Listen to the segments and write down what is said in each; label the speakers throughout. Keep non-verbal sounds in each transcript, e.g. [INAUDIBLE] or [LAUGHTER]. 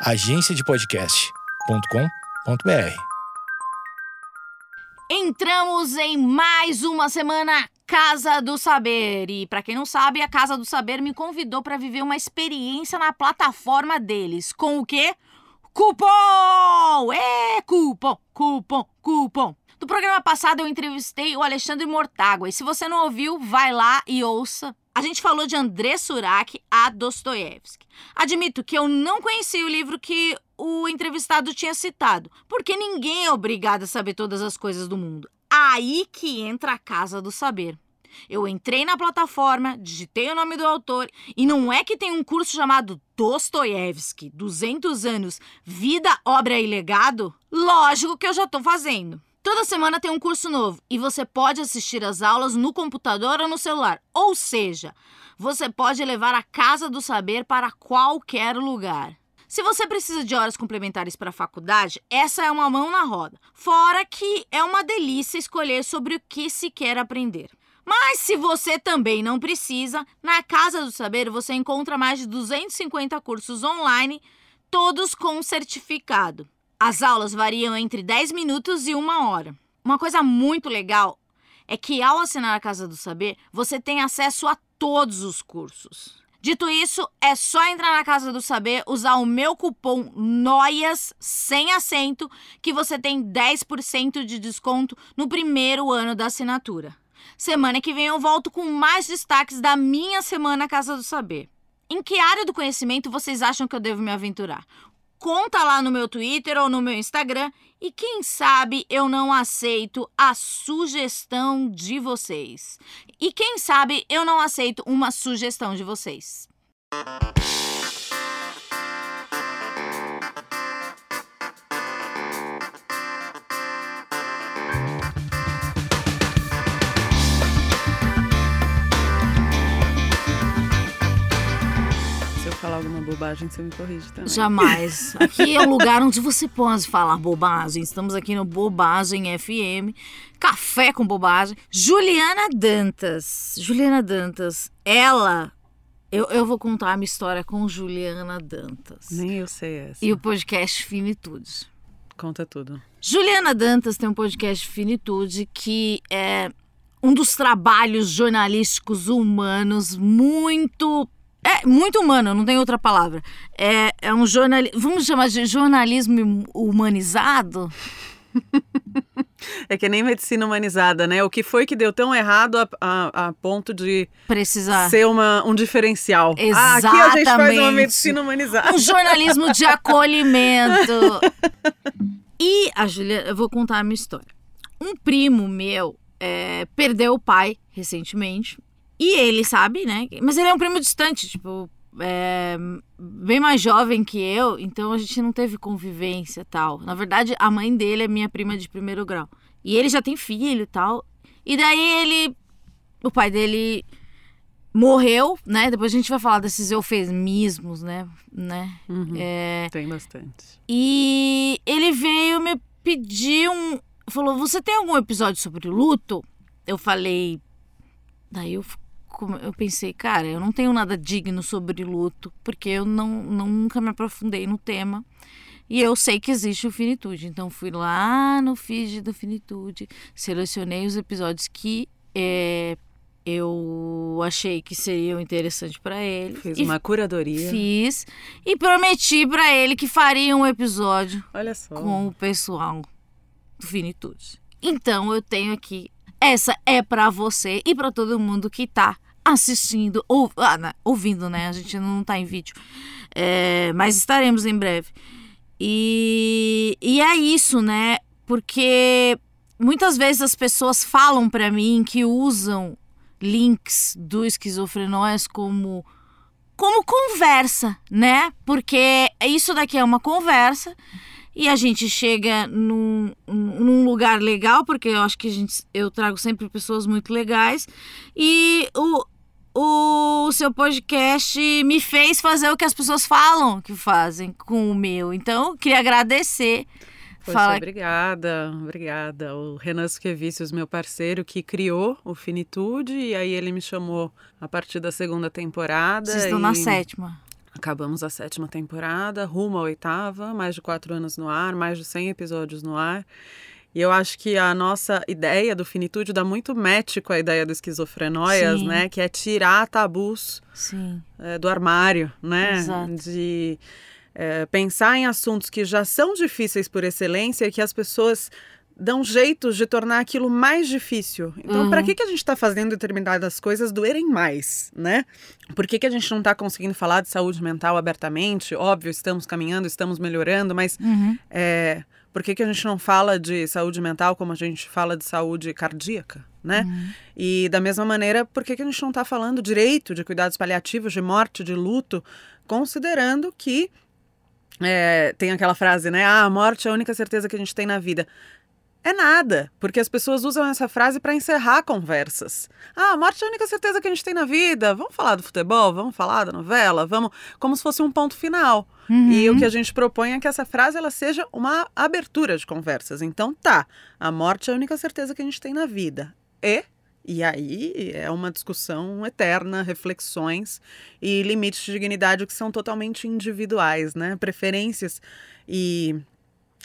Speaker 1: agenciadepodcast.com.br.
Speaker 2: Entramos em mais uma semana Casa do Saber. E para quem não sabe, a Casa do Saber me convidou para viver uma experiência na plataforma deles. Com o quê? Cupom! É, cupom, cupom, cupom. No programa passado eu entrevistei o Alexandre Mortágua. E se você não ouviu, vai lá e ouça. A gente falou de André Surak a Dostoiévski. Admito que eu não conhecia o livro que o entrevistado tinha citado, porque ninguém é obrigado a saber todas as coisas do mundo. Aí que entra a Casa do Saber. Eu entrei na plataforma, digitei o nome do autor e não é que tem um curso chamado Dostoiévski, 200 anos, vida, obra e legado? Lógico que eu já estou fazendo. Toda semana tem um curso novo e você pode assistir as aulas no computador ou no celular. Ou seja, você pode levar a casa do saber para qualquer lugar. Se você precisa de horas complementares para a faculdade, essa é uma mão na roda. Fora que é uma delícia escolher sobre o que se quer aprender. Mas se você também não precisa, na Casa do Saber você encontra mais de 250 cursos online, todos com certificado. As aulas variam entre 10 minutos e uma hora. Uma coisa muito legal é que ao assinar a Casa do Saber, você tem acesso a todos os cursos. Dito isso, é só entrar na Casa do Saber, usar o meu cupom NOIAS sem acento, que você tem 10% de desconto no primeiro ano da assinatura. Semana que vem eu volto com mais destaques da minha semana Casa do Saber. Em que área do conhecimento vocês acham que eu devo me aventurar? Conta lá no meu Twitter ou no meu Instagram e quem sabe eu não aceito a sugestão de vocês. E quem sabe eu não aceito uma sugestão de vocês.
Speaker 3: Falar alguma bobagem, você me corrige também.
Speaker 2: Jamais. [LAUGHS] Aqui é o lugar onde você pode falar bobagem. Estamos aqui no Bobagem FM. Café com bobagem. Juliana Dantas. Juliana Dantas, ela. Eu, eu vou contar a minha história com Juliana Dantas.
Speaker 3: Nem eu sei essa.
Speaker 2: E o podcast Finitude.
Speaker 3: Conta tudo.
Speaker 2: Juliana Dantas tem um podcast Finitude que é um dos trabalhos jornalísticos humanos muito é muito humano, não tem outra palavra. É, é um jornalismo. Vamos chamar de jornalismo humanizado? [LAUGHS]
Speaker 3: É que nem medicina humanizada, né? O que foi que deu tão errado a, a, a ponto de
Speaker 2: precisar
Speaker 3: ser uma, um diferencial?
Speaker 2: Exatamente.
Speaker 3: Ah, aqui a gente faz uma medicina humanizada.
Speaker 2: Um jornalismo de [LAUGHS] acolhimento. e a Juliana, eu vou contar a minha história. Um primo meu é, perdeu o pai recentemente e ele sabe, né? Mas ele é um primo distante, tipo, é, bem mais jovem que eu, então a gente não teve convivência tal. Na verdade, a mãe dele é minha prima de primeiro grau. E ele já tem filho e tal. E daí ele. O pai dele morreu, né? Depois a gente vai falar desses eufemismos, né? né?
Speaker 3: Uhum, é, tem bastante.
Speaker 2: E ele veio me pedir um. Falou: Você tem algum episódio sobre luto? Eu falei. Daí eu eu pensei, cara, eu não tenho nada digno sobre luto, porque eu não, nunca me aprofundei no tema. E eu sei que existe o Finitude. Então fui lá no feed do Finitude, selecionei os episódios que é, eu achei que seriam interessantes para ele.
Speaker 3: Fiz uma curadoria.
Speaker 2: Fiz. E prometi para ele que faria um episódio com o pessoal do Finitude. Então eu tenho aqui. Essa é para você e para todo mundo que tá assistindo, ou, ah, ouvindo, né? A gente não tá em vídeo. É, mas estaremos em breve. E, e é isso, né? Porque muitas vezes as pessoas falam para mim que usam links do esquizofrenóis como como conversa, né? Porque isso daqui é uma conversa e a gente chega num, num lugar legal, porque eu acho que a gente, eu trago sempre pessoas muito legais e o, o seu podcast me fez fazer o que as pessoas falam que fazem com o meu. Então, queria agradecer.
Speaker 3: Poxa, Fala... obrigada, obrigada. O Renan Suquevicius, meu parceiro, que criou o Finitude, e aí ele me chamou a partir da segunda temporada.
Speaker 2: Vocês estão
Speaker 3: e...
Speaker 2: na sétima.
Speaker 3: Acabamos a sétima temporada, rumo à oitava, mais de quatro anos no ar, mais de 100 episódios no ar. E eu acho que a nossa ideia do finitude dá muito match com a ideia do esquizofrenóias,
Speaker 2: Sim.
Speaker 3: né? Que é tirar tabus é, do armário, né?
Speaker 2: Exato.
Speaker 3: De é, pensar em assuntos que já são difíceis por excelência e que as pessoas dão jeitos de tornar aquilo mais difícil. Então,
Speaker 2: Uhum.
Speaker 3: para que, que a gente está fazendo determinadas coisas doerem mais, né? Por que, que a gente não está conseguindo falar de saúde mental abertamente? Óbvio, estamos caminhando, estamos melhorando, mas
Speaker 2: Uhum.
Speaker 3: é, por que, que a gente não fala de saúde mental como a gente fala de saúde cardíaca, né?
Speaker 2: Uhum.
Speaker 3: E da mesma maneira, por que, que a gente não está falando direito de cuidados paliativos, de morte, de luto, considerando que é, tem aquela frase, né? Ah, a morte é a única certeza que a gente tem na vida. É nada, porque as pessoas usam essa frase para encerrar conversas. Ah, a morte é a única certeza que a gente tem na vida. Vamos falar do futebol, vamos falar da novela, vamos, como se fosse um ponto final.
Speaker 2: Uhum.
Speaker 3: E o que a gente propõe é que essa frase ela seja uma abertura de conversas. Então, tá, a morte é a única certeza que a gente tem na vida. E e aí é uma discussão eterna, reflexões e limites de dignidade que são totalmente individuais, né? Preferências e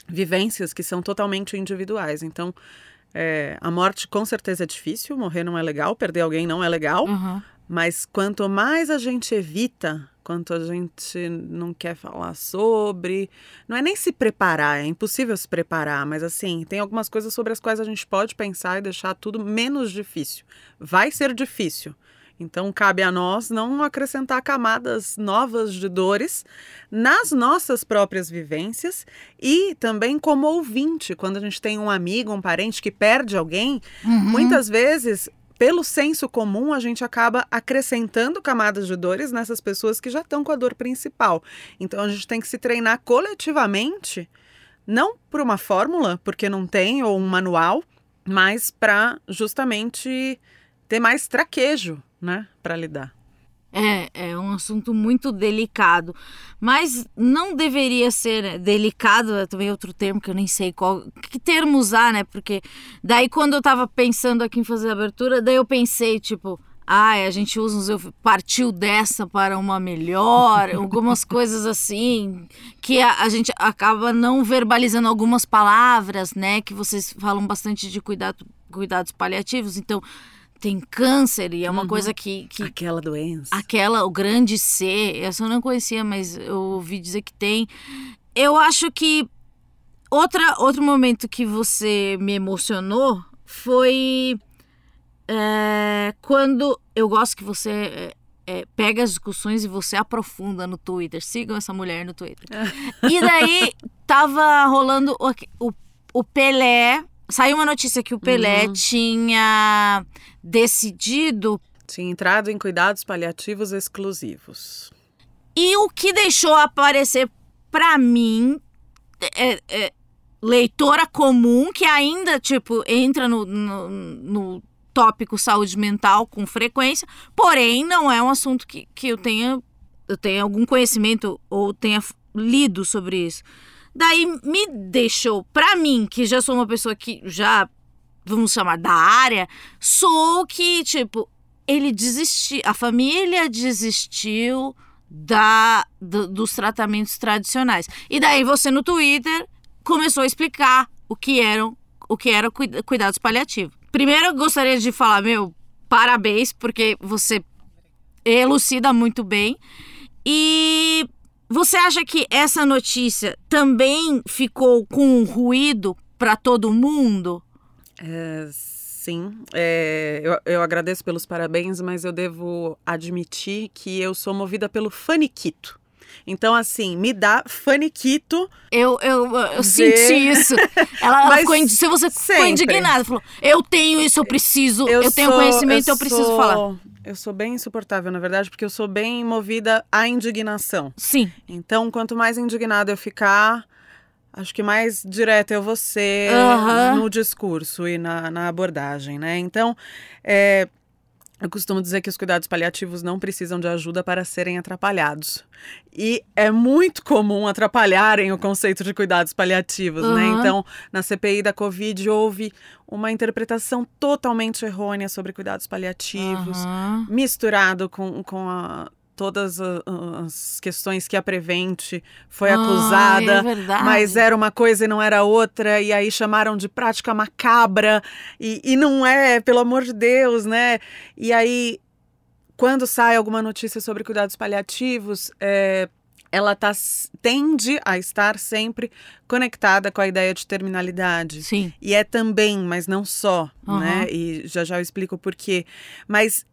Speaker 3: vivências que são totalmente individuais. Então, é, a morte com certeza é difícil, morrer não é legal, perder alguém não é legal.
Speaker 2: Uhum.
Speaker 3: Mas quanto mais a gente evita, quanto a gente não quer falar sobre, não é nem se preparar, é impossível se preparar, mas assim, tem algumas coisas sobre as quais a gente pode pensar e deixar tudo menos difícil. Vai ser difícil. Então cabe a nós não acrescentar camadas novas de dores nas nossas próprias vivências e também como ouvinte, quando a gente tem um amigo, um parente que perde alguém,
Speaker 2: Uhum.
Speaker 3: Muitas vezes, pelo senso comum, a gente acaba acrescentando camadas de dores nessas pessoas que já estão com a dor principal. Então a gente tem que se treinar coletivamente, não por uma fórmula, porque não tem, ou um manual, mas para justamente ter mais traquejo, né, para lidar.
Speaker 2: É, é um assunto muito delicado, mas não deveria ser delicado, é também outro termo que eu nem sei qual, que termo usar, né? Porque daí quando eu tava pensando aqui em fazer a abertura, daí eu pensei, tipo, ai, a gente usa uns partiu dessa para uma melhor, [LAUGHS] algumas coisas assim, que a, a gente acaba não verbalizando algumas palavras, né? Que vocês falam bastante de cuidado, cuidados paliativos, então tem câncer e é uma coisa que, que
Speaker 3: Aquela doença.
Speaker 2: Aquela, o grande C, essa eu não conhecia, mas eu ouvi dizer que tem. Eu acho que outra, outro momento que você me emocionou foi é, quando eu gosto que você é, é, pega as discussões e você aprofunda no Twitter. Sigam essa mulher no Twitter. [LAUGHS] e daí tava rolando o, o, o Pelé. Saiu uma notícia que o Pelé tinha decidido
Speaker 3: Tinha entrado em cuidados paliativos exclusivos.
Speaker 2: E o que deixou aparecer pra mim, é, é, leitora comum, que ainda, tipo, entra no, no, no tópico saúde mental com frequência, porém não é um assunto que, que eu tenha, eu tenha algum conhecimento ou tenha lido sobre isso. Daí me deixou, pra mim, que já sou uma pessoa que já, vamos chamar, da área, sou que, tipo, ele desistiu, a família desistiu da, do- dos tratamentos tradicionais. E daí você no Twitter começou a explicar o que eram o que era cuida- cuidados paliativos. Primeiro eu gostaria de falar, meu, parabéns, porque você elucida muito bem. E você acha que essa notícia também ficou com um ruído para todo mundo?
Speaker 3: É, sim, é, eu, eu agradeço pelos parabéns, mas eu devo admitir que eu sou movida pelo faniquito. Então, assim, me dá faniquito.
Speaker 2: Eu, eu, eu
Speaker 3: Ver.
Speaker 2: senti isso. Ela, ela ficou, se você ficou indignada, falou: Eu tenho isso, eu preciso, eu, tenho
Speaker 3: sou-
Speaker 2: conhecimento, eu, preciso
Speaker 3: sou-
Speaker 2: falar.
Speaker 3: Eu sou bem insuportável, na verdade, porque eu sou bem movida à indignação.
Speaker 2: Sim.
Speaker 3: Então, quanto mais indignada eu ficar, acho que mais direta eu vou ser no discurso e na, na abordagem, né? Então, é, eu costumo dizer que os cuidados paliativos não precisam de ajuda para serem atrapalhados. E é muito comum atrapalharem o conceito de cuidados paliativos, né?
Speaker 2: Aham.
Speaker 3: Então, na CPI da Covid houve uma interpretação totalmente errônea sobre cuidados paliativos
Speaker 2: Aham.
Speaker 3: misturado com, com a todas as questões que a Prevente foi
Speaker 2: Ai,
Speaker 3: acusada,
Speaker 2: é
Speaker 3: mas era uma coisa e não era outra, e aí chamaram de prática macabra, e, e não é, pelo amor de Deus, né? E aí, quando sai alguma notícia sobre cuidados paliativos, é, ela tá, tende a estar sempre conectada com a ideia de terminalidade.
Speaker 2: Sim.
Speaker 3: E é também, mas não só,
Speaker 2: Aham.
Speaker 3: né? E já já eu explico o porquê. Mas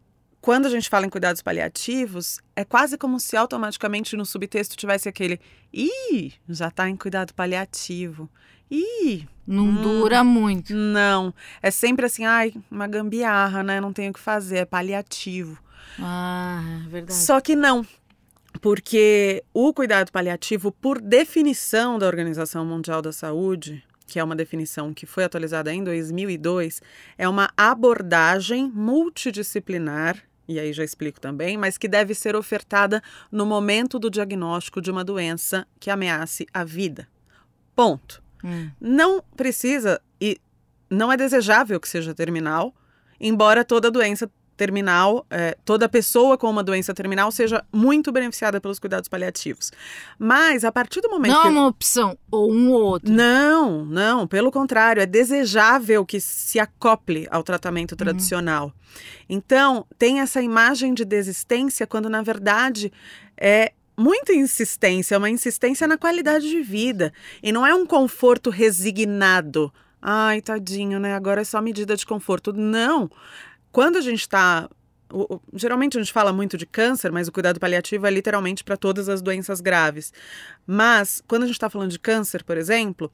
Speaker 3: quando a gente fala em cuidados paliativos, é quase como se automaticamente no subtexto tivesse aquele ih, já tá em cuidado paliativo. Ih,
Speaker 2: Não
Speaker 3: Hum.
Speaker 2: dura muito.
Speaker 3: não. É sempre assim, ai, uma gambiarra, né? Não tenho o que fazer, é paliativo.
Speaker 2: Ah, verdade.
Speaker 3: Só que não. Porque o cuidado paliativo, por definição da Organização Mundial da Saúde, que é uma definição que foi atualizada em 2002, é uma abordagem multidisciplinar, e aí já explico também, mas que deve ser ofertada no momento do diagnóstico de uma doença que ameace a vida. Ponto.
Speaker 2: Hum.
Speaker 3: Não precisa e não é desejável que seja terminal, embora toda doença terminal, eh, toda pessoa com uma doença terminal seja muito beneficiada pelos cuidados paliativos. Mas a partir do momento
Speaker 2: Não é
Speaker 3: que
Speaker 2: uma opção, ou um ou outro.
Speaker 3: não, não, pelo contrário, é desejável que se acople ao tratamento tradicional. Então, tem essa imagem de desistência quando, na verdade, é muita insistência, é uma insistência na qualidade de vida. E não é um conforto resignado. Ai, tadinho, né? Agora é só medida de conforto. Não. Quando a gente está. Geralmente a gente fala muito de câncer, mas o cuidado paliativo é literalmente para todas as doenças graves. Mas, quando a gente está falando de câncer, por exemplo,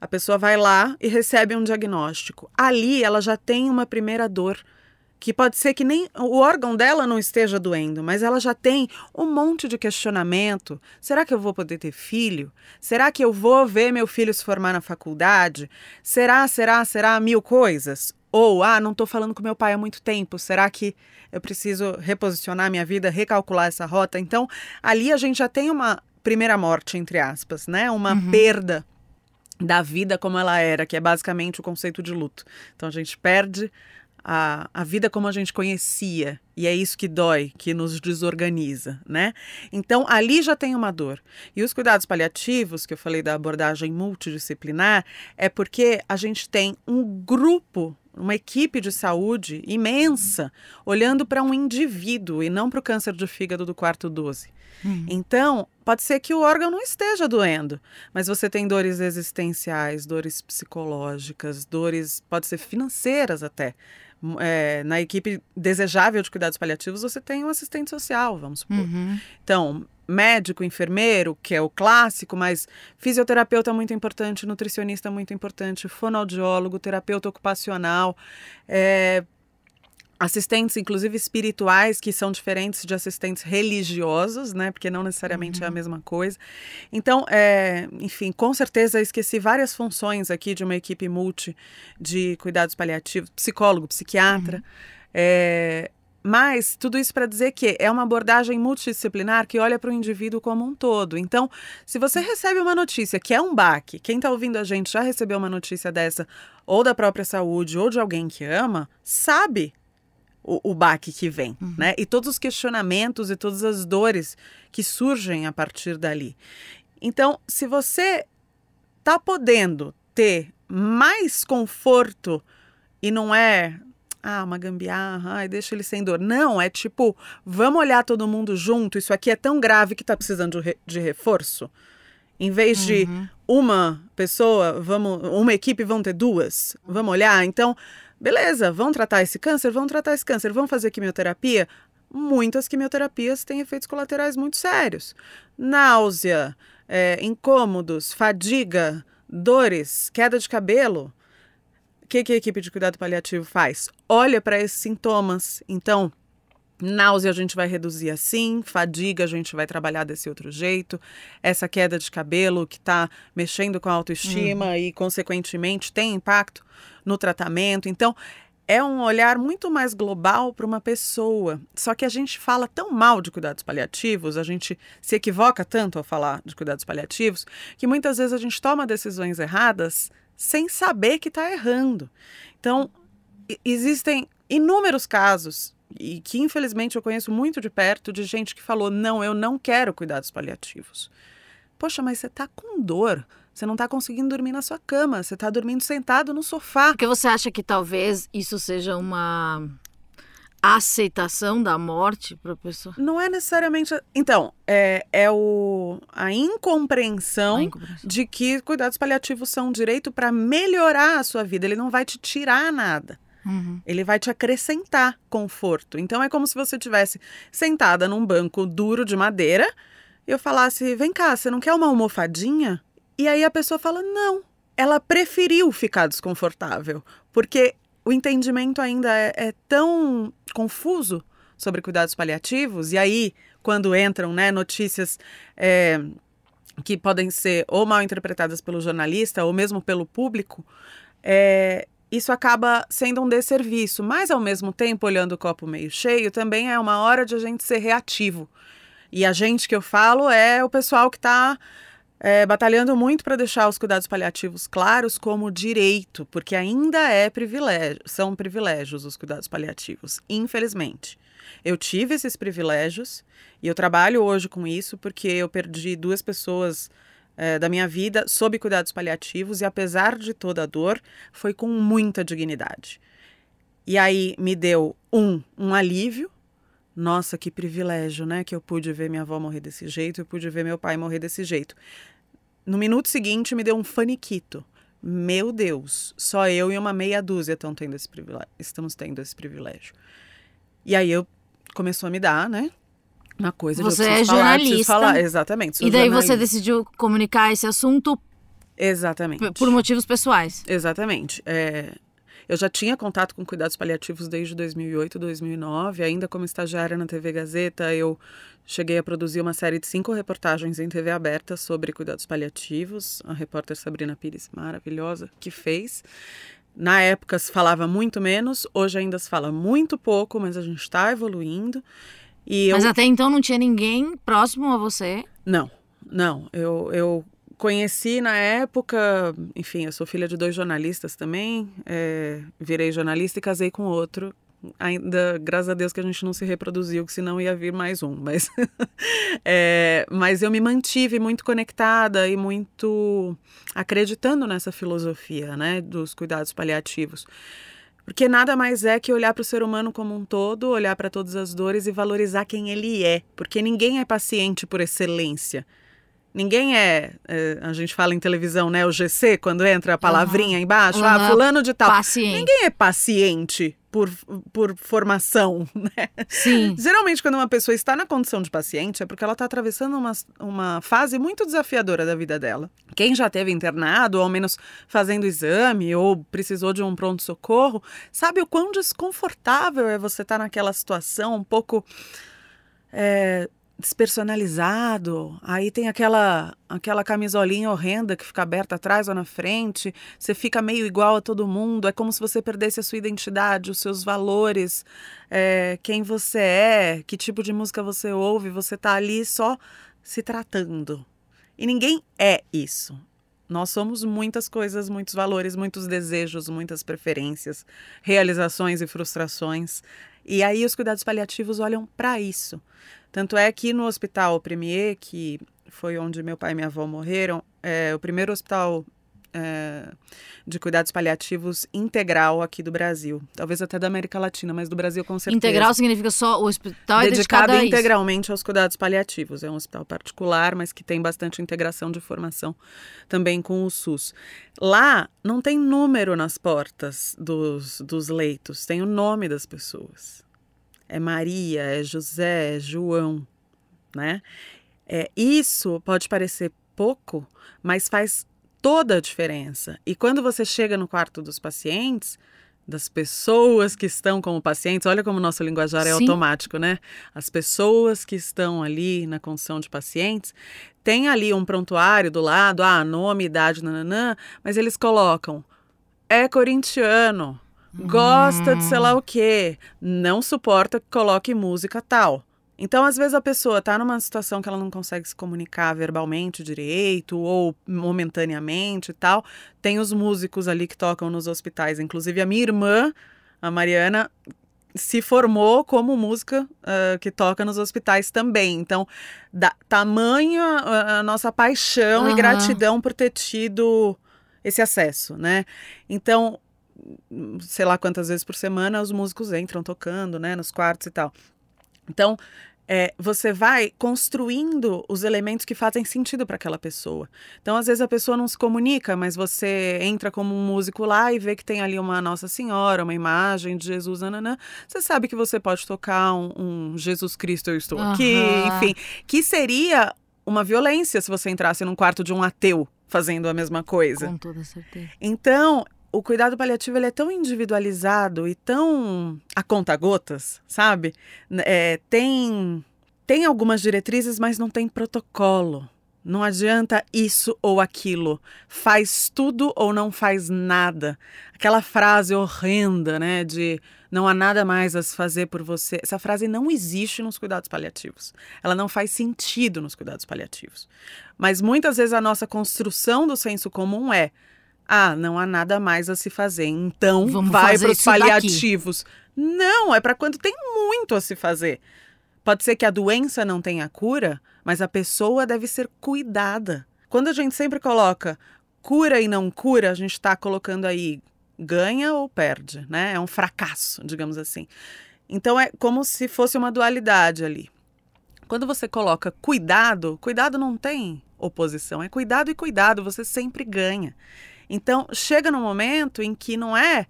Speaker 3: a pessoa vai lá e recebe um diagnóstico. Ali ela já tem uma primeira dor, que pode ser que nem o órgão dela não esteja doendo, mas ela já tem um monte de questionamento. Será que eu vou poder ter filho? Será que eu vou ver meu filho se formar na faculdade? Será, será, será mil coisas? Ou, ah, não estou falando com meu pai há muito tempo, será que eu preciso reposicionar minha vida, recalcular essa rota? Então, ali a gente já tem uma primeira morte, entre aspas, né? Uma
Speaker 2: Uhum.
Speaker 3: perda da vida como ela era, que é basicamente o conceito de luto. Então, a gente perde a, a vida como a gente conhecia, e é isso que dói, que nos desorganiza, né? Então, ali já tem uma dor. E os cuidados paliativos, que eu falei da abordagem multidisciplinar, é porque a gente tem um grupo uma equipe de saúde imensa olhando para um indivíduo e não para o câncer de fígado do quarto 12.
Speaker 2: Hum.
Speaker 3: Então, pode ser que o órgão não esteja doendo, mas você tem dores existenciais, dores psicológicas, dores, pode ser financeiras até. É, na equipe desejável de cuidados paliativos, você tem um assistente social, vamos supor.
Speaker 2: Uhum.
Speaker 3: Então, médico, enfermeiro, que é o clássico, mas fisioterapeuta muito importante, nutricionista muito importante, fonoaudiólogo, terapeuta ocupacional, é, assistentes, inclusive espirituais, que são diferentes de assistentes religiosos, né? Porque não necessariamente
Speaker 2: Uhum.
Speaker 3: é a mesma coisa. Então, é, enfim, com certeza esqueci várias funções aqui de uma equipe multi de cuidados paliativos, psicólogo, psiquiatra. É, mas tudo isso para dizer que é uma abordagem multidisciplinar que olha para o indivíduo como um todo. Então, se você recebe uma notícia que é um baque, quem está ouvindo a gente já recebeu uma notícia dessa, ou da própria saúde, ou de alguém que ama, sabe o, o baque que vem,
Speaker 2: Uhum.
Speaker 3: né? E todos os questionamentos e todas as dores que surgem a partir dali. Então, se você tá podendo ter mais conforto e não é ah, uma gambiarra, ai, deixa ele sem dor. Não, é tipo, vamos olhar todo mundo junto, isso aqui é tão grave que tá precisando de, re- de reforço. Em vez de
Speaker 2: Uhum.
Speaker 3: uma pessoa, vamos, uma equipe vão ter duas, vamos olhar. Então, beleza, vão tratar esse câncer, vão tratar esse câncer, vão fazer quimioterapia. Muitas quimioterapias têm efeitos colaterais muito sérios. Náusea, é, incômodos, fadiga, dores, queda de cabelo. O que, que a equipe de cuidado paliativo faz? Olha para esses sintomas. Então, náusea a gente vai reduzir assim, fadiga a gente vai trabalhar desse outro jeito, essa queda de cabelo que está mexendo com a autoestima e, consequentemente, tem impacto no tratamento. Então, é um olhar muito mais global para uma pessoa. Só que a gente fala tão mal de cuidados paliativos, a gente se equivoca tanto ao falar de cuidados paliativos, que muitas vezes a gente toma decisões erradas sem saber que está errando. Então, existem inúmeros casos e que infelizmente eu conheço muito de perto de gente que falou: não, eu não quero cuidados paliativos. Poxa, mas você tá com dor. Você não tá conseguindo dormir na sua cama, você tá dormindo sentado no sofá.
Speaker 2: Porque você acha que talvez isso seja uma aceitação da morte para a pessoa?
Speaker 3: Não é necessariamente. Então, é, é o, a incompreensão,
Speaker 2: A incompreensão.
Speaker 3: de que cuidados paliativos são um direito para melhorar a sua vida. Ele não vai te tirar nada.
Speaker 2: Uhum.
Speaker 3: Ele vai te acrescentar conforto. Então é como se você tivesse sentada num banco duro de madeira e eu falasse: "Vem cá, você não quer uma almofadinha?" E aí a pessoa fala: "Não". Ela preferiu ficar desconfortável, porque o entendimento ainda é, é tão confuso sobre cuidados paliativos. E aí, quando entram né, notícias é, que podem ser ou mal interpretadas pelo jornalista ou mesmo pelo público, é, isso acaba sendo um desserviço. Mas, ao mesmo tempo, olhando o copo meio cheio, também é uma hora de a gente ser reativo. E a gente que eu falo é o pessoal que está é, batalhando muito para deixar os cuidados paliativos claros como direito, porque ainda é privilégio, são privilégios os cuidados paliativos, infelizmente. Eu tive esses privilégios e eu trabalho hoje com isso porque eu perdi duas pessoas é, da minha vida sob cuidados paliativos e apesar de toda a dor, foi com muita dignidade. E aí me deu um, um alívio. Nossa, que privilégio, né? Que eu pude ver minha avó morrer desse jeito, eu pude ver meu pai morrer desse jeito. No minuto seguinte me deu um faniquito. Meu Deus, só eu e uma meia dúzia estão tendo esse privilégio, estamos tendo esse privilégio. E aí eu começou a me dar, né? Uma coisa
Speaker 2: Você
Speaker 3: de eu
Speaker 2: é
Speaker 3: falar,
Speaker 2: jornalista.
Speaker 3: falar, exatamente.
Speaker 2: E daí você
Speaker 3: jornalista.
Speaker 2: decidiu comunicar esse assunto
Speaker 3: Exatamente.
Speaker 2: por motivos pessoais.
Speaker 3: Exatamente. É, eu já tinha contato com cuidados paliativos desde 2008, 2009. Ainda como estagiária na TV Gazeta, eu cheguei a produzir uma série de cinco reportagens em TV aberta sobre cuidados paliativos. A repórter Sabrina Pires, maravilhosa, que fez. Na época se falava muito menos, hoje ainda se fala muito pouco, mas a gente está evoluindo. E eu
Speaker 2: Mas até então não tinha ninguém próximo a você.
Speaker 3: não, não. Eu, eu conheci na época, enfim, eu sou filha de dois jornalistas também, é, virei jornalista e casei com outro. Ainda, graças a Deus que a gente não se reproduziu, que senão ia vir mais um. Mas, [LAUGHS] é, mas eu me mantive muito conectada e muito acreditando nessa filosofia, né, dos cuidados paliativos. Porque nada mais é que olhar para o ser humano como um todo, olhar para todas as dores e valorizar quem ele é. Porque ninguém é paciente por excelência. Ninguém é, é, a gente fala em televisão, né? O GC, quando entra a palavrinha embaixo, ah,
Speaker 2: Aham.
Speaker 3: fulano de tal.
Speaker 2: Paciente.
Speaker 3: Ninguém é paciente por, por formação, [LAUGHS] né?
Speaker 2: Sim.
Speaker 3: Geralmente, quando uma pessoa está na condição de paciente, é porque ela está atravessando uma, uma fase muito desafiadora da vida dela. Quem já teve internado, ou ao menos fazendo exame, ou precisou de um pronto-socorro, sabe o quão desconfortável é você estar naquela situação um pouco. é, despersonalizado, aí tem aquela aquela camisolinha horrenda que fica aberta atrás ou na frente, você fica meio igual a todo mundo, é como se você perdesse a sua identidade, os seus valores, é, quem você é, que tipo de música você ouve, você tá ali só se tratando. E ninguém é isso. Nós somos muitas coisas, muitos valores, muitos desejos, muitas preferências, realizações e frustrações. E aí os cuidados paliativos olham para isso. Tanto é que no Hospital Premier, que foi onde meu pai e minha avó morreram, é o primeiro hospital é, de cuidados paliativos integral aqui do Brasil. Talvez até da América Latina, mas do Brasil com certeza.
Speaker 2: Integral significa só o hospital é
Speaker 3: dedicado
Speaker 2: dedicado a isso.
Speaker 3: integralmente aos cuidados paliativos. É um hospital particular, mas que tem bastante integração de formação também com o SUS. Lá não tem número nas portas dos, dos leitos, tem o nome das pessoas. É Maria, é José, é João, né? É, isso pode parecer pouco, mas faz toda a diferença. E quando você chega no quarto dos pacientes, das pessoas que estão como pacientes, olha como o nosso linguajar é
Speaker 2: Sim.
Speaker 3: automático, né? As pessoas que estão ali na condição de pacientes, tem ali um prontuário do lado, ah, nome, idade, nananã, mas eles colocam é corintiano, gosta de sei lá o quê, não suporta que coloque música tal. Então, às vezes, a pessoa está numa situação que ela não consegue se comunicar verbalmente direito ou momentaneamente e tal. Tem os músicos ali que tocam nos hospitais. Inclusive, a minha irmã, a Mariana, se formou como música uh, que toca nos hospitais também. Então, da, tamanho a, a nossa paixão
Speaker 2: Aham.
Speaker 3: e gratidão por ter tido esse acesso, né? Então, sei lá quantas vezes por semana os músicos entram tocando, né, nos quartos e tal. Então, é, você vai construindo os elementos que fazem sentido para aquela pessoa. Então, às vezes a pessoa não se comunica, mas você entra como um músico lá e vê que tem ali uma Nossa Senhora, uma imagem de Jesus, nananã. Você sabe que você pode tocar um, um Jesus Cristo, eu estou aqui,
Speaker 2: Aham.
Speaker 3: enfim. Que seria uma violência se você entrasse num quarto de um ateu fazendo a mesma coisa.
Speaker 2: Com toda certeza.
Speaker 3: Então, o cuidado paliativo ele é tão individualizado e tão a conta gotas, sabe? É, tem, tem algumas diretrizes, mas não tem protocolo. Não adianta isso ou aquilo. Faz tudo ou não faz nada. Aquela frase horrenda, né? De não há nada mais a se fazer por você. Essa frase não existe nos cuidados paliativos. Ela não faz sentido nos cuidados paliativos. Mas muitas vezes a nossa construção do senso comum é ah, não há nada mais a se fazer. Então
Speaker 2: Vamos
Speaker 3: vai para os
Speaker 2: isso daqui.
Speaker 3: paliativos. Não, é para quando tem muito a se fazer. Pode ser que a doença não tenha cura, mas a pessoa deve ser cuidada. Quando a gente sempre coloca cura e não cura, a gente está colocando aí ganha ou perde, né? É um fracasso, digamos assim. Então é como se fosse uma dualidade ali. Quando você coloca cuidado, cuidado não tem oposição, é cuidado e cuidado, você sempre ganha. Então, chega num momento em que não é,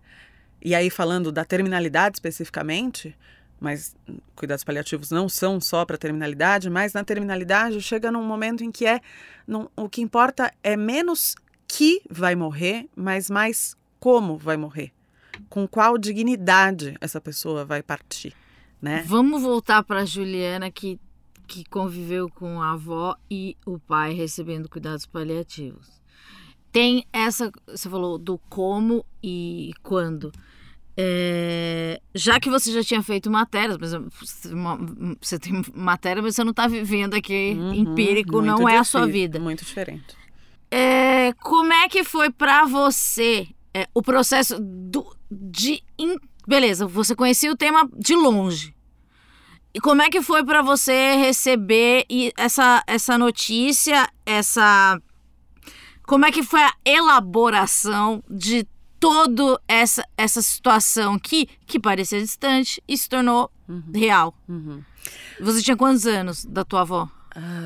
Speaker 3: e aí falando da terminalidade especificamente, mas cuidados paliativos não são só para terminalidade, mas na terminalidade chega num momento em que é, não- o que importa é menos que vai morrer, mas mais como vai morrer, com qual dignidade essa pessoa vai partir, né?
Speaker 2: Vamos voltar para Juliana que que conviveu com a avó e o pai recebendo cuidados paliativos. Tem essa, você falou do como e quando. É, já que você já tinha feito matérias, mas você- tem matéria, mas você não está vivendo aqui
Speaker 3: Uhum,
Speaker 2: empírico, não é a sua vida.
Speaker 3: Muito diferente.
Speaker 2: É, como é que foi pra você é, o processo do, de. in- Beleza, você conhecia o tema de longe. E como é que foi pra você receber essa, essa notícia, essa. Como é que foi a elaboração de toda essa, essa situação que, que parecia distante e se tornou real?
Speaker 3: Uhum.
Speaker 2: Você tinha quantos anos da tua avó?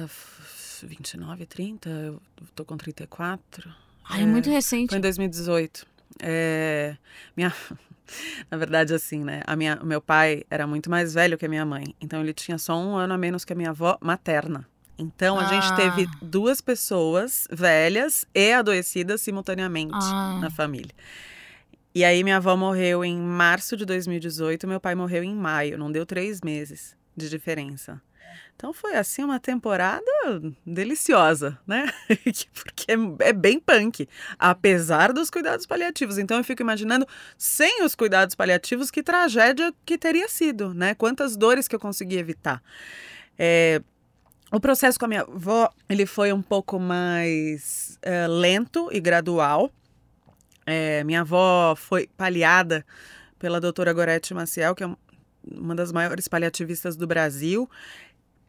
Speaker 3: F- 29, 30, eu tô com 34.
Speaker 2: Ai, é muito recente.
Speaker 3: Foi em 2018. É, minha, [LAUGHS] na verdade, assim, né? A minha, o meu pai era muito mais velho que a minha mãe. Então, ele tinha só um ano a menos que a minha avó materna. Então, a gente
Speaker 2: Ah.
Speaker 3: teve duas pessoas velhas e adoecidas simultaneamente
Speaker 2: Ah.
Speaker 3: na família. E aí, minha avó morreu em março de 2018, meu pai morreu em maio. Não deu três meses de diferença. Então foi assim uma temporada deliciosa, né? [LAUGHS] Porque é, é bem punk, apesar dos cuidados paliativos. Então eu fico imaginando, sem os cuidados paliativos, que tragédia que teria sido, né? Quantas dores que eu consegui evitar. É, o processo com a minha avó, ele foi um pouco mais é, lento e gradual. É, minha avó foi paliada pela doutora Gorete Maciel, que é um- uma das maiores paliativistas do Brasil,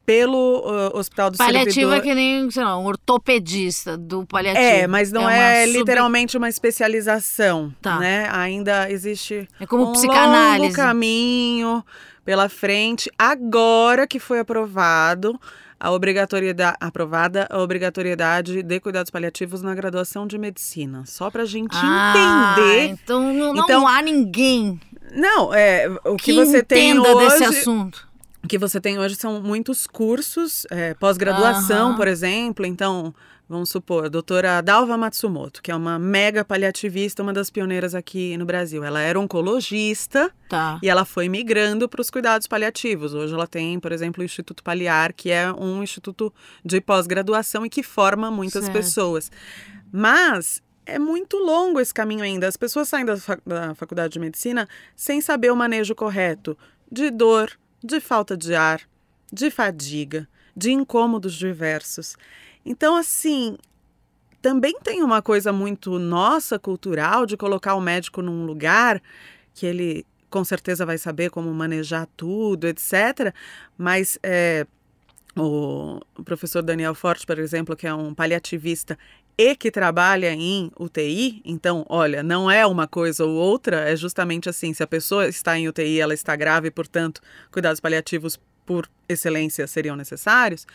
Speaker 3: pelo uh, Hospital do
Speaker 2: Paliativo
Speaker 3: Servidor.
Speaker 2: é que nem, sei lá, um ortopedista do paliativo.
Speaker 3: É, mas não
Speaker 2: uma
Speaker 3: é,
Speaker 2: sub-
Speaker 3: literalmente uma especialização,
Speaker 2: Tá.
Speaker 3: né? Ainda existe
Speaker 2: É como
Speaker 3: um
Speaker 2: psicanálise.
Speaker 3: longo caminho pela frente. Agora que foi aprovado a obrigatoriedade, aprovada a obrigatoriedade de cuidados paliativos na graduação de medicina. Só pra gente
Speaker 2: Ah,
Speaker 3: entender.
Speaker 2: Então não, não
Speaker 3: Então,
Speaker 2: há ninguém
Speaker 3: Não, é, o que,
Speaker 2: que,
Speaker 3: você tem
Speaker 2: entenda
Speaker 3: hoje.
Speaker 2: desse assunto.
Speaker 3: O que você tem hoje são muitos cursos, é, pós-graduação, por exemplo. Então, vamos supor, a doutora Dalva Matsumoto, que é uma mega paliativista, uma das pioneiras aqui no Brasil. Ela era oncologista
Speaker 2: Tá.
Speaker 3: e ela foi migrando para os cuidados paliativos. Hoje ela tem, por exemplo, o Instituto Paliar, que é um instituto de pós-graduação e que forma muitas
Speaker 2: Certo.
Speaker 3: pessoas. Mas é muito longo esse caminho ainda. As pessoas saem da, fa- da faculdade de medicina sem saber o manejo correto de dor, de falta de ar, de fadiga, de incômodos diversos. Então, assim, também tem uma coisa muito nossa, cultural, de colocar o médico num lugar que ele com certeza vai saber como manejar tudo, etc. Mas é, o professor Daniel Forte, por exemplo, que é um paliativista e que trabalha em UTI, então, olha, não é uma coisa ou outra, é justamente assim: se a pessoa está em UTI, ela está grave, portanto, cuidados paliativos por excelência seriam necessários.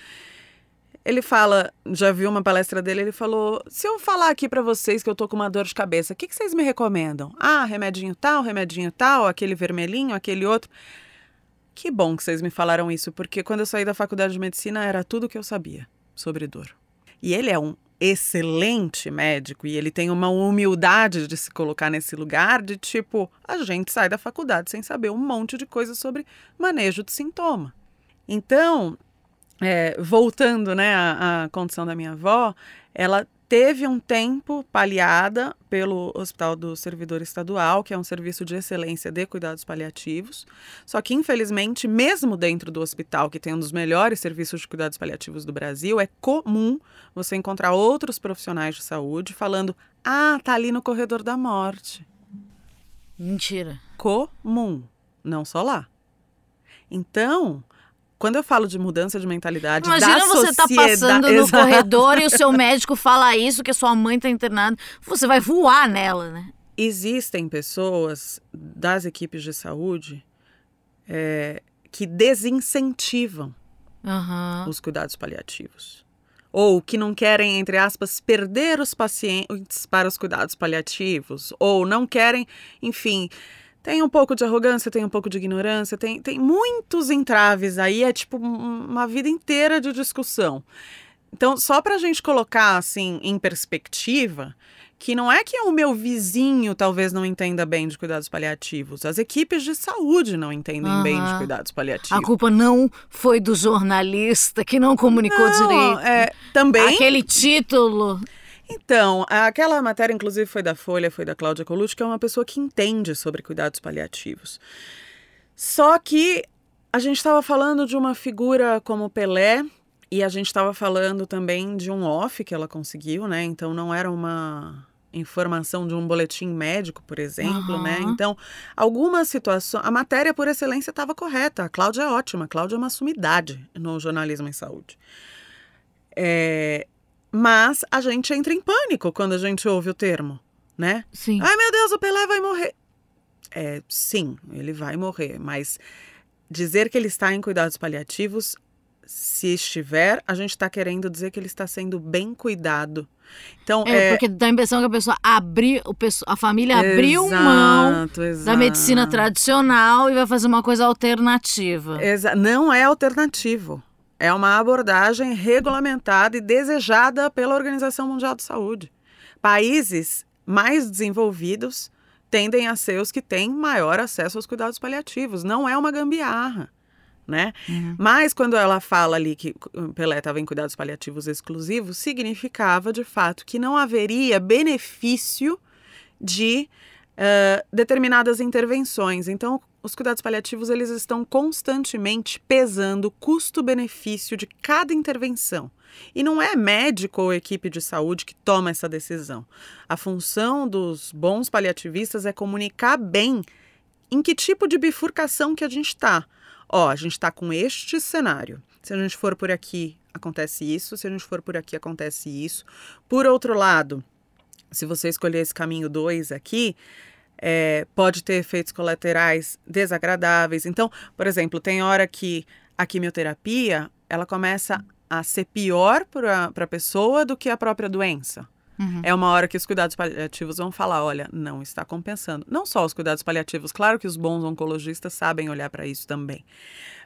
Speaker 3: Ele fala, já viu uma palestra dele, ele falou: se eu falar aqui para vocês que eu tô com uma dor de cabeça, o que, que vocês me recomendam? Ah, remedinho tal, remedinho tal, aquele vermelhinho, aquele outro. Que bom que vocês me falaram isso, porque quando eu saí da faculdade de medicina era tudo que eu sabia sobre dor. E ele é um excelente médico e ele tem uma humildade de se colocar nesse lugar de tipo, a gente sai da faculdade sem saber um monte de coisa sobre manejo de sintoma. Então, é, voltando né, à, à condição da minha avó, ela teve um tempo paliada pelo Hospital do Servidor Estadual, que é um serviço de excelência de cuidados paliativos. Só que, infelizmente, mesmo dentro do hospital, que tem um dos melhores serviços de cuidados paliativos do Brasil, é comum você encontrar outros profissionais de saúde falando: ah, tá ali no corredor da morte.
Speaker 2: Mentira.
Speaker 3: Comum, não só lá. Então, quando eu falo de mudança de mentalidade
Speaker 2: Imagina
Speaker 3: da
Speaker 2: você tá
Speaker 3: sociedade...
Speaker 2: passando no [LAUGHS]
Speaker 3: Exato.
Speaker 2: corredor e o seu médico fala isso, que a sua mãe tá internada. Você vai voar nela, né?
Speaker 3: Existem pessoas das equipes de saúde é, que desincentivam
Speaker 2: Aham.
Speaker 3: os cuidados paliativos. Ou que não querem, entre aspas, perder os pacientes para os cuidados paliativos. Ou não querem, enfim, tem um pouco de arrogância, tem um pouco de ignorância, tem, tem muitos entraves aí, é tipo um- uma vida inteira de discussão. Então, só para a gente colocar assim em perspectiva, que não é que o meu vizinho talvez não entenda bem de cuidados paliativos, as equipes de saúde não entendem bem de cuidados paliativos.
Speaker 2: A culpa não foi do jornalista que não comunicou
Speaker 3: Não,
Speaker 2: direito.
Speaker 3: é, também
Speaker 2: Aquele título.
Speaker 3: Então, aquela matéria, inclusive, foi da Folha, foi da Cláudia Colucci, que é uma pessoa que entende sobre cuidados paliativos. Só que a gente estava falando de uma figura como Pelé e a gente estava falando também de um off que ela conseguiu, né? Então não era uma informação de um boletim médico, por exemplo, né?
Speaker 2: Aham.
Speaker 3: Então, algumas situações, a matéria por excelência estava correta. A Cláudia é ótima, a Cláudia é uma sumidade no jornalismo em saúde. É, mas a gente entra em pânico quando a gente ouve o termo, né?
Speaker 2: Sim.
Speaker 3: Ai, meu Deus, o Pelé vai morrer. É, sim, ele vai morrer, mas dizer que ele está em cuidados paliativos, se estiver, a gente está querendo dizer que ele está sendo bem cuidado. Então,
Speaker 2: É,
Speaker 3: é,
Speaker 2: porque dá a impressão que a pessoa abriu, a família abriu mão
Speaker 3: Exato,
Speaker 2: da
Speaker 3: exato.
Speaker 2: medicina tradicional e vai fazer uma coisa alternativa.
Speaker 3: Exa- não é alternativo. É uma abordagem regulamentada e desejada pela Organização Mundial de Saúde. Países mais desenvolvidos tendem a ser os que têm maior acesso aos cuidados paliativos. Não é uma gambiarra. Né?
Speaker 2: Uhum.
Speaker 3: Mas quando ela fala ali que Pelé estava em cuidados paliativos exclusivos, significava de fato que não haveria benefício de eh, determinadas intervenções. Então, os cuidados paliativos eles estão constantemente pesando o custo-benefício de cada intervenção. E não é médico ou equipe de saúde que toma essa decisão. A função dos bons paliativistas é comunicar bem em que tipo de bifurcação que a gente está. Ó, a gente está com este cenário. Se a gente for por aqui, acontece isso. Se a gente for por aqui, acontece isso. Por outro lado, se você escolher esse caminho 2 aqui, é, pode ter efeitos colaterais desagradáveis. Então, por exemplo, tem hora que a quimioterapia ela começa a ser pior para a pessoa do que a própria doença.
Speaker 2: Uhum.
Speaker 3: É uma hora que os cuidados paliativos vão falar: olha, não está compensando. Não só os cuidados paliativos, claro que os bons oncologistas sabem olhar para isso também.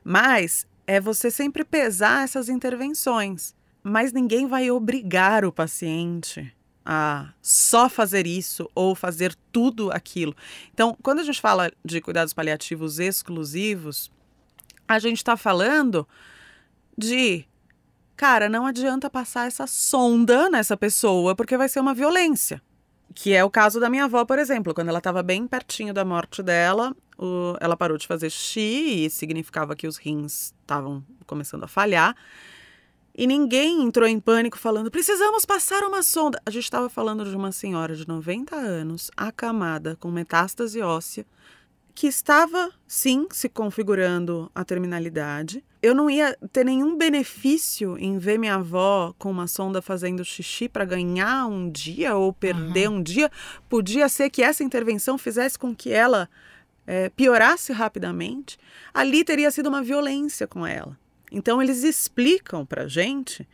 Speaker 3: Mas é você sempre pesar essas intervenções. Mas ninguém vai obrigar o paciente a só fazer isso ou fazer tudo aquilo. Então, quando a gente fala de cuidados paliativos exclusivos, a gente está falando de cara, não adianta passar essa sonda nessa pessoa porque vai ser uma violência. Que é o caso da minha avó, por exemplo. Quando ela estava bem pertinho da morte dela, o- ela parou de fazer xixi e significava que os rins estavam começando a falhar. E ninguém entrou em pânico falando: precisamos passar uma sonda. A gente estava falando de uma senhora de 90 anos, acamada, com metástase óssea, que estava, sim, se configurando a terminalidade. Eu não ia ter nenhum benefício em ver minha avó com uma sonda fazendo xixi para ganhar um dia ou perder uhum. um dia. Podia ser que essa intervenção fizesse com que ela é, piorasse rapidamente. Ali teria sido uma violência com ela. Então, eles explicam para gente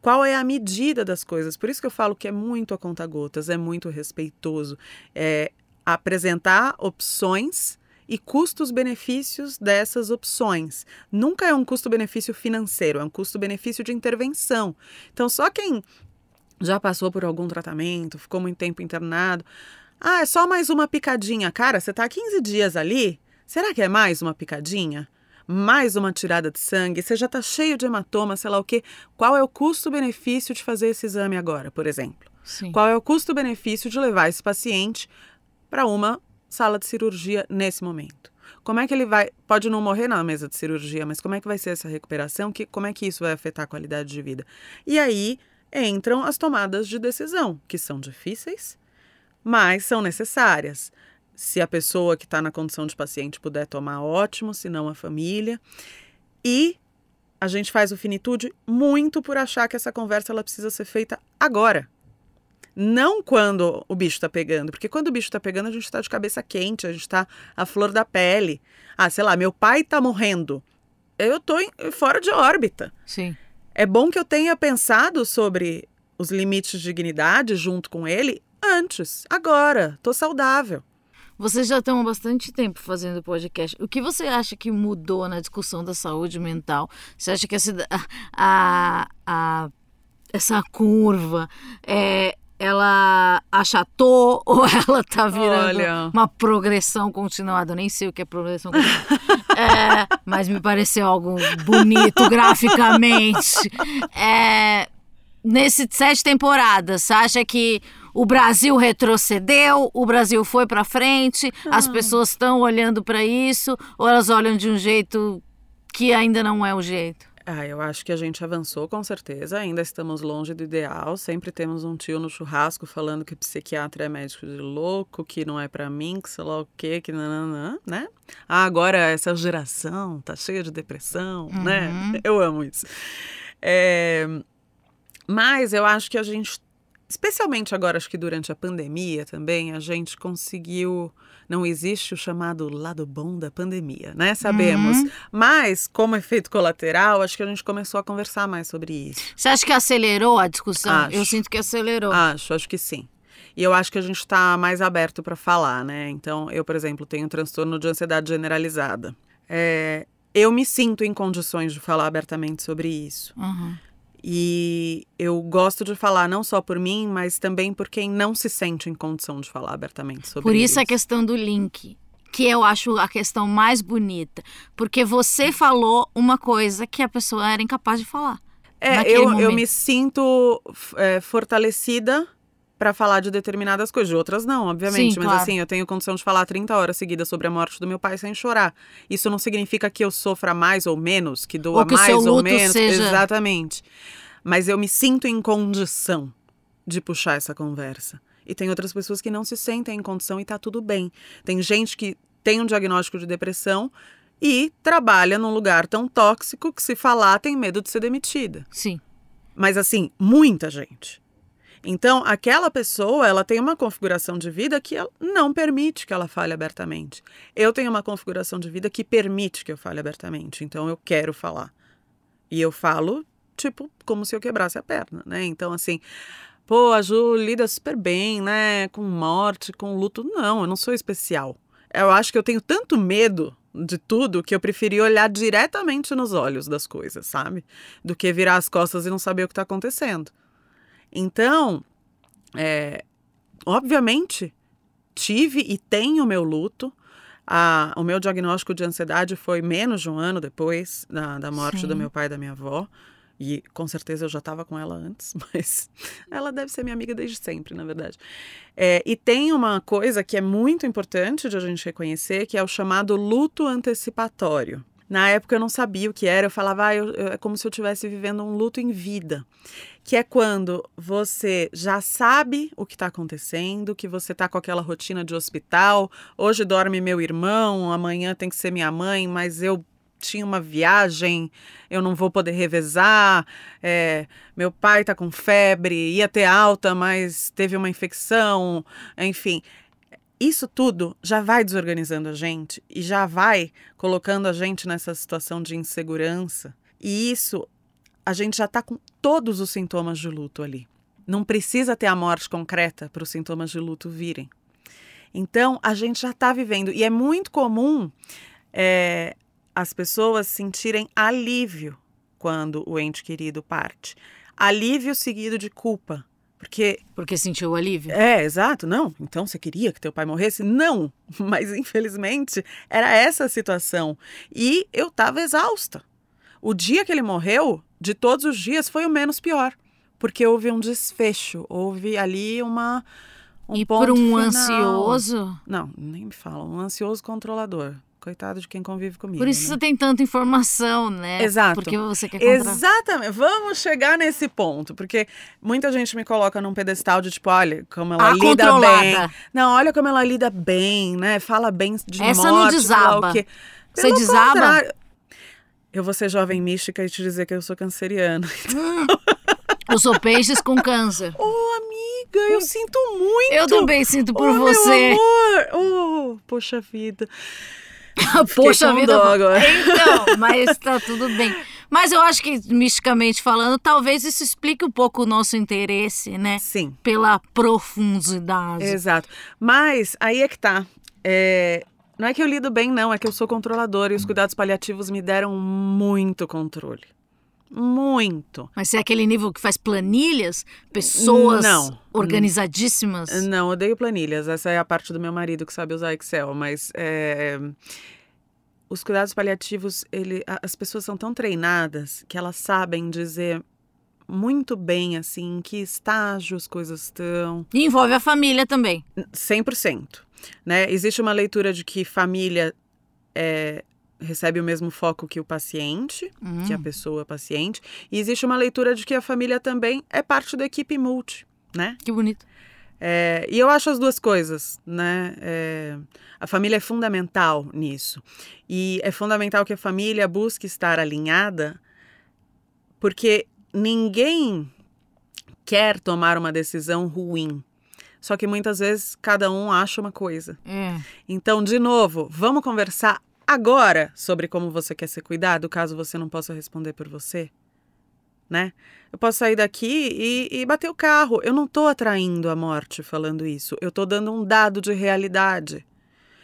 Speaker 3: qual é a medida das coisas. Por isso que eu falo que é muito a conta-gotas, é muito respeitoso. É apresentar opções e custos-benefícios dessas opções. Nunca é um custo-benefício financeiro, é um custo-benefício de intervenção. Então, só quem já passou por algum tratamento, ficou muito tempo internado, ah, é só mais uma picadinha. Cara, você está 15 dias ali, será que é mais uma picadinha? Mais uma tirada de sangue, você já está cheio de hematoma, sei lá o quê. Qual é o custo-benefício de fazer esse exame agora, por exemplo?
Speaker 2: Sim.
Speaker 3: Qual é o custo-benefício de levar esse paciente para uma sala de cirurgia nesse momento. Como é que ele vai. Pode não morrer na mesa de cirurgia, mas como é que vai ser essa recuperação? Que, como é que isso vai afetar a qualidade de vida? E aí entram as tomadas de decisão, que são difíceis, mas são necessárias. Se a pessoa que está na condição de paciente puder tomar, ótimo, se não a família. E a gente faz o finitude muito por achar que essa conversa ela precisa ser feita agora. Não quando o bicho está pegando, porque quando o bicho está pegando, a gente está de cabeça quente, a gente está à flor da pele. Ah, sei lá, meu pai está morrendo. Eu estou fora de órbita.
Speaker 2: Sim.
Speaker 3: É bom que eu tenha pensado sobre os limites de dignidade junto com ele antes, agora. Estou saudável.
Speaker 2: Vocês já estão há bastante tempo fazendo podcast. O que você acha que mudou na discussão da saúde mental? Você acha que essa, a, a, essa curva é, ela achatou [LAUGHS] ou ela tá virando Olha. uma progressão continuada? Eu nem sei o que é progressão continuada. é, mas me pareceu algo bonito graficamente. É, nesse sete temporadas, você acha que o Brasil retrocedeu, o Brasil foi para frente, ah. as pessoas estão olhando para isso ou elas olham de um jeito que ainda não é o jeito?
Speaker 3: Ah, eu acho que a gente avançou com certeza, ainda estamos longe do ideal. Sempre temos um tio no churrasco falando que psiquiatra é médico de louco, que não é para mim, que sei lá o quê, que nananã, né? Ah, agora essa geração tá cheia de depressão, né? uhum. né? Eu amo isso. É... Mas eu acho que a gente, especialmente agora, acho que durante a pandemia também, a gente conseguiu não existe o chamado lado bom da pandemia, né? Sabemos. Uhum. Mas, como efeito colateral, acho que a gente começou a conversar mais sobre isso.
Speaker 2: Você acha que acelerou a discussão? Acho. Eu sinto que acelerou.
Speaker 3: Acho, acho que sim. E eu acho que a gente está mais aberto para falar, né? Então, eu, por exemplo, tenho um transtorno de ansiedade generalizada. É, eu me sinto em condições de falar abertamente sobre isso.
Speaker 2: Uhum.
Speaker 3: E eu gosto de falar não só por mim, mas também por quem não se sente em condição de falar abertamente sobre
Speaker 2: Por isso,
Speaker 3: isso.
Speaker 2: a questão do link, que eu acho a questão mais bonita, porque você falou uma coisa que a pessoa era incapaz de falar.
Speaker 3: É, eu, eu me sinto é, fortalecida para falar de determinadas coisas. De outras não, obviamente. Sim, mas claro. assim, eu tenho condição de falar 30 horas seguidas sobre a morte do meu pai sem chorar. Isso não significa que eu sofra mais ou menos, que doa
Speaker 2: ou que
Speaker 3: mais
Speaker 2: ou
Speaker 3: menos.
Speaker 2: Seja...
Speaker 3: Exatamente. Mas eu me sinto em condição de puxar essa conversa. E tem outras pessoas que não se sentem em condição e tá tudo bem. Tem gente que tem um diagnóstico de depressão e trabalha num lugar tão tóxico que se falar tem medo de ser demitida.
Speaker 2: Sim.
Speaker 3: Mas assim, muita gente. Então, aquela pessoa, ela tem uma configuração de vida que não permite que ela fale abertamente. Eu tenho uma configuração de vida que permite que eu fale abertamente. Então, eu quero falar. E eu falo, tipo, como se eu quebrasse a perna, né? Então, assim, pô, a Ju lida super bem, né? Com morte, com luto. Não, eu não sou especial. Eu acho que eu tenho tanto medo de tudo que eu preferi olhar diretamente nos olhos das coisas, sabe? Do que virar as costas e não saber o que está acontecendo. Então, é, obviamente, tive e tenho meu luto. A, o meu diagnóstico de ansiedade foi menos de um ano depois da, da morte Sim. do meu pai e da minha avó. E com certeza eu já estava com ela antes, [LAUGHS] mas ela deve ser minha amiga desde sempre, na verdade. É, e tem uma coisa que é muito importante de a gente reconhecer, que é o chamado luto antecipatório. Na época eu não sabia o que era, eu falava, ah, eu, eu, é como se eu estivesse vivendo um luto em vida. Que é quando você já sabe o que está acontecendo, que você está com aquela rotina de hospital. Hoje dorme meu irmão, amanhã tem que ser minha mãe, mas eu tinha uma viagem, eu não vou poder revezar. É, meu pai está com febre, ia ter alta, mas teve uma infecção. Enfim, isso tudo já vai desorganizando a gente e já vai colocando a gente nessa situação de insegurança. E isso, a gente já está com todos os sintomas de luto ali. Não precisa ter a morte concreta para os sintomas de luto virem. Então, a gente já está vivendo. E é muito comum é, as pessoas sentirem alívio quando o ente querido parte. Alívio seguido de culpa. Porque.
Speaker 2: Porque sentiu alívio?
Speaker 3: É, exato. Não, então você queria que teu pai morresse? Não, [LAUGHS] mas infelizmente era essa a situação. E eu estava exausta. O dia que ele morreu, de todos os dias, foi o menos pior. Porque houve um desfecho, houve ali uma. Um
Speaker 2: e
Speaker 3: ponto
Speaker 2: por um
Speaker 3: final.
Speaker 2: ansioso.
Speaker 3: Não, nem me fala. Um ansioso controlador. Coitado de quem convive comigo.
Speaker 2: Por isso
Speaker 3: né?
Speaker 2: você tem tanta informação, né?
Speaker 3: Exato.
Speaker 2: Porque você quer controlar.
Speaker 3: Exatamente. Vamos chegar nesse ponto, porque muita gente me coloca num pedestal de tipo, olha como ela
Speaker 2: A
Speaker 3: lida
Speaker 2: controlada.
Speaker 3: bem. Não, olha como ela lida bem, né? Fala bem de
Speaker 2: Essa
Speaker 3: morte,
Speaker 2: não desaba. Você
Speaker 3: Pelo
Speaker 2: desaba?
Speaker 3: Eu vou ser jovem mística e te dizer que eu sou canceriana. [LAUGHS]
Speaker 2: Eu sou peixes com câncer.
Speaker 3: Ô, amiga, eu sinto muito.
Speaker 2: Eu também sinto por
Speaker 3: Ô,
Speaker 2: você.
Speaker 3: Meu amor. Oh, poxa vida. [LAUGHS]
Speaker 2: Poxa vida.
Speaker 3: agora.
Speaker 2: Então, [LAUGHS] mas tá tudo bem. Mas eu acho que, misticamente falando, talvez isso explique um pouco o nosso interesse, né?
Speaker 3: Sim.
Speaker 2: Pela profundidade.
Speaker 3: Exato. Mas aí é que tá. É, não é que eu lido bem, não, é que eu sou controladora e os cuidados paliativos me deram muito controle. Muito.
Speaker 2: Mas é aquele nível que faz planilhas, pessoas
Speaker 3: Não.
Speaker 2: organizadíssimas.
Speaker 3: Não, odeio planilhas. Essa é a parte do meu marido que sabe usar Excel, mas é, os cuidados paliativos, ele, as pessoas são tão treinadas que elas sabem dizer muito bem assim em que estágio as coisas estão.
Speaker 2: E envolve a família também.
Speaker 3: 100%. Né? Existe uma leitura de que família é, recebe o mesmo foco que o paciente,
Speaker 2: Hum.
Speaker 3: que a pessoa paciente, e existe uma leitura de que a família também é parte da equipe multi, né?
Speaker 2: Que bonito.
Speaker 3: É, e eu acho as duas coisas, né? É, a família é fundamental nisso. E é fundamental que a família busque estar alinhada, porque ninguém quer tomar uma decisão ruim. Só que muitas vezes cada um acha uma coisa.
Speaker 2: É.
Speaker 3: Então, de novo, vamos conversar agora sobre como você quer ser cuidado, caso você não possa responder por você, né? Eu posso sair daqui e, e bater o carro. Eu não estou atraindo a morte falando isso. Eu estou dando um dado de realidade.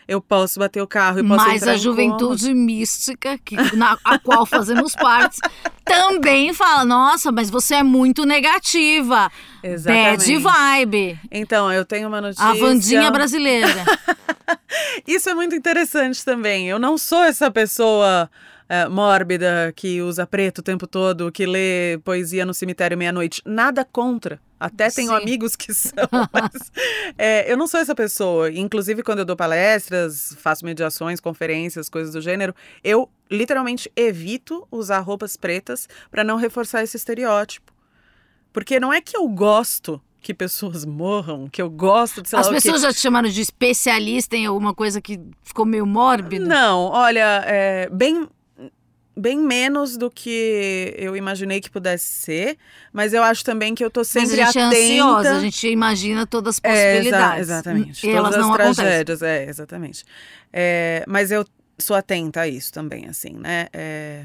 Speaker 3: Eu posso bater o carro e posso
Speaker 2: Mas a juventude mística, que, na a qual fazemos parte, [LAUGHS] também fala: nossa, mas você é muito negativa.
Speaker 3: Exatamente.
Speaker 2: Bad vibe.
Speaker 3: Então, eu tenho uma notícia.
Speaker 2: A Vandinha brasileira. [LAUGHS]
Speaker 3: Isso é muito interessante também. Eu não sou essa pessoa é, mórbida que usa preto o tempo todo, que lê poesia no cemitério meia-noite. Nada contra. Até tenho
Speaker 2: Sim.
Speaker 3: amigos que [LAUGHS] são, mas é, eu não sou essa pessoa. Inclusive, quando eu dou palestras, faço mediações, conferências, coisas do gênero, eu literalmente evito usar roupas pretas para não reforçar esse estereótipo. Porque não é que eu gosto que pessoas morram, que eu gosto de sei
Speaker 2: As
Speaker 3: lá
Speaker 2: pessoas já te chamaram de especialista em alguma coisa que ficou meio mórbida?
Speaker 3: Não, olha, é, bem, bem menos do que eu imaginei que pudesse ser, mas eu acho também que eu tô
Speaker 2: Mas
Speaker 3: sempre
Speaker 2: a gente
Speaker 3: atenta.
Speaker 2: é ansiosa, a gente imagina todas as
Speaker 3: É, exa-
Speaker 2: possibilidades.
Speaker 3: exatamente.
Speaker 2: E
Speaker 3: Todas
Speaker 2: elas
Speaker 3: as
Speaker 2: não acontecem.
Speaker 3: tragédias, é, exatamente. É, mas eu sou atenta a isso também, assim, né? É,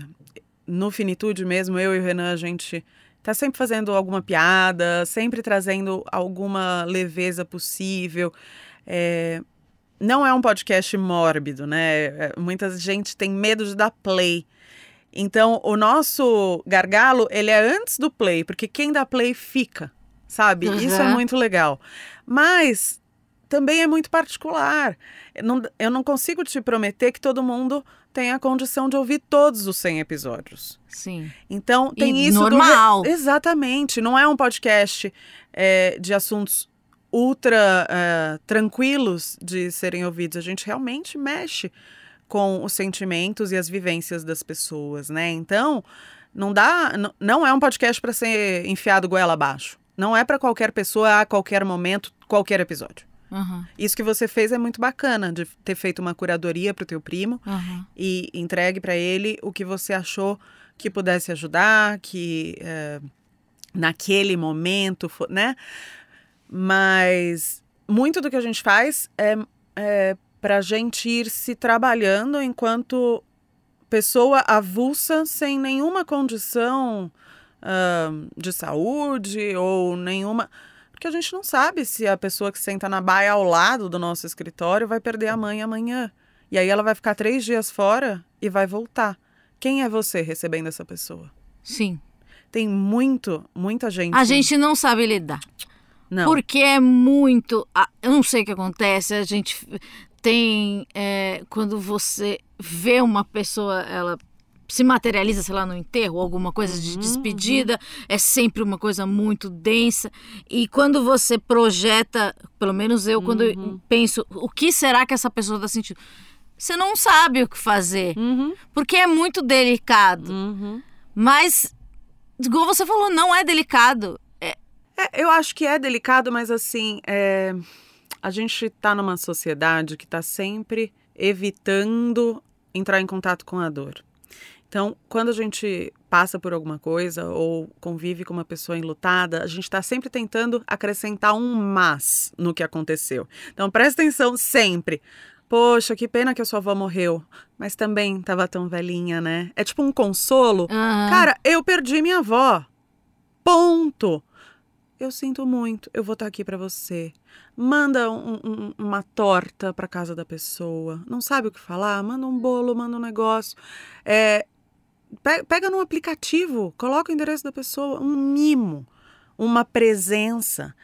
Speaker 3: no Finitude mesmo, eu e o Renan, a gente tá sempre fazendo alguma piada, sempre trazendo alguma leveza possível. É, não é um podcast mórbido, né? É, Muita gente tem medo de dar play. Então, o nosso gargalo, ele é antes do play, porque quem dá play fica, sabe? Isso é
Speaker 2: Uhum.
Speaker 3: muito legal. Mas também é muito particular. Eu não, eu não consigo te prometer que todo mundo tem a condição de ouvir todos os 100 episódios.
Speaker 2: Sim.
Speaker 3: Então, tem
Speaker 2: E
Speaker 3: isso do
Speaker 2: normal.
Speaker 3: Exatamente. Não é um podcast é, de assuntos ultra é, tranquilos de serem ouvidos. A gente realmente mexe com os sentimentos e as vivências das pessoas, né? Então, Não dá, não é um podcast para ser enfiado goela abaixo. Não é para qualquer pessoa a qualquer momento, qualquer episódio.
Speaker 2: Aham,
Speaker 3: Isso que você fez é muito bacana de ter feito uma curadoria pro teu primo
Speaker 2: aham.
Speaker 3: e entregue para ele o que você achou que pudesse ajudar, que eh, naquele momento, né? Mas muito do que a gente faz é, é para a gente ir se trabalhando enquanto pessoa avulsa, sem nenhuma condição ah, de saúde ou nenhuma. Porque a gente não sabe se a pessoa que senta na baia ao lado do nosso escritório vai perder a mãe amanhã. E aí ela vai ficar três dias fora e vai voltar. Quem é você recebendo essa pessoa?
Speaker 2: Sim.
Speaker 3: Tem muito, muita gente.
Speaker 2: A gente não sabe lidar.
Speaker 3: Não.
Speaker 2: Porque é muito. Eu não sei o que acontece. A gente tem. é, quando você vê uma pessoa, ela se materializa, sei lá, no enterro, alguma coisa de
Speaker 3: Uhum,
Speaker 2: despedida, é sempre uma coisa muito densa. E quando você projeta, pelo menos eu, quando eu
Speaker 3: Uhum.
Speaker 2: penso, o que será que essa pessoa está sentindo? Você não sabe o que fazer.
Speaker 3: Uhum,
Speaker 2: Porque é muito delicado.
Speaker 3: uhum.
Speaker 2: Mas, igual você falou, não é delicado.
Speaker 3: É, eu acho que é delicado, mas assim, é, a gente tá numa sociedade que tá sempre evitando entrar em contato com a dor. Então, quando a gente passa por alguma coisa ou convive com uma pessoa enlutada, a gente está sempre tentando acrescentar um mas no que aconteceu. Então, presta atenção sempre. Poxa, que pena que a sua avó morreu, mas também estava tão velhinha, né? É tipo um consolo.
Speaker 2: Aham.
Speaker 3: Cara, eu perdi minha avó. Ponto. Eu sinto muito. Eu vou estar aqui pra você. Manda um- um- uma torta pra casa da pessoa. Não sabe o que falar? Manda um bolo, manda um negócio. É, pe- pega num aplicativo, coloca o endereço da pessoa, um mimo, uma presença.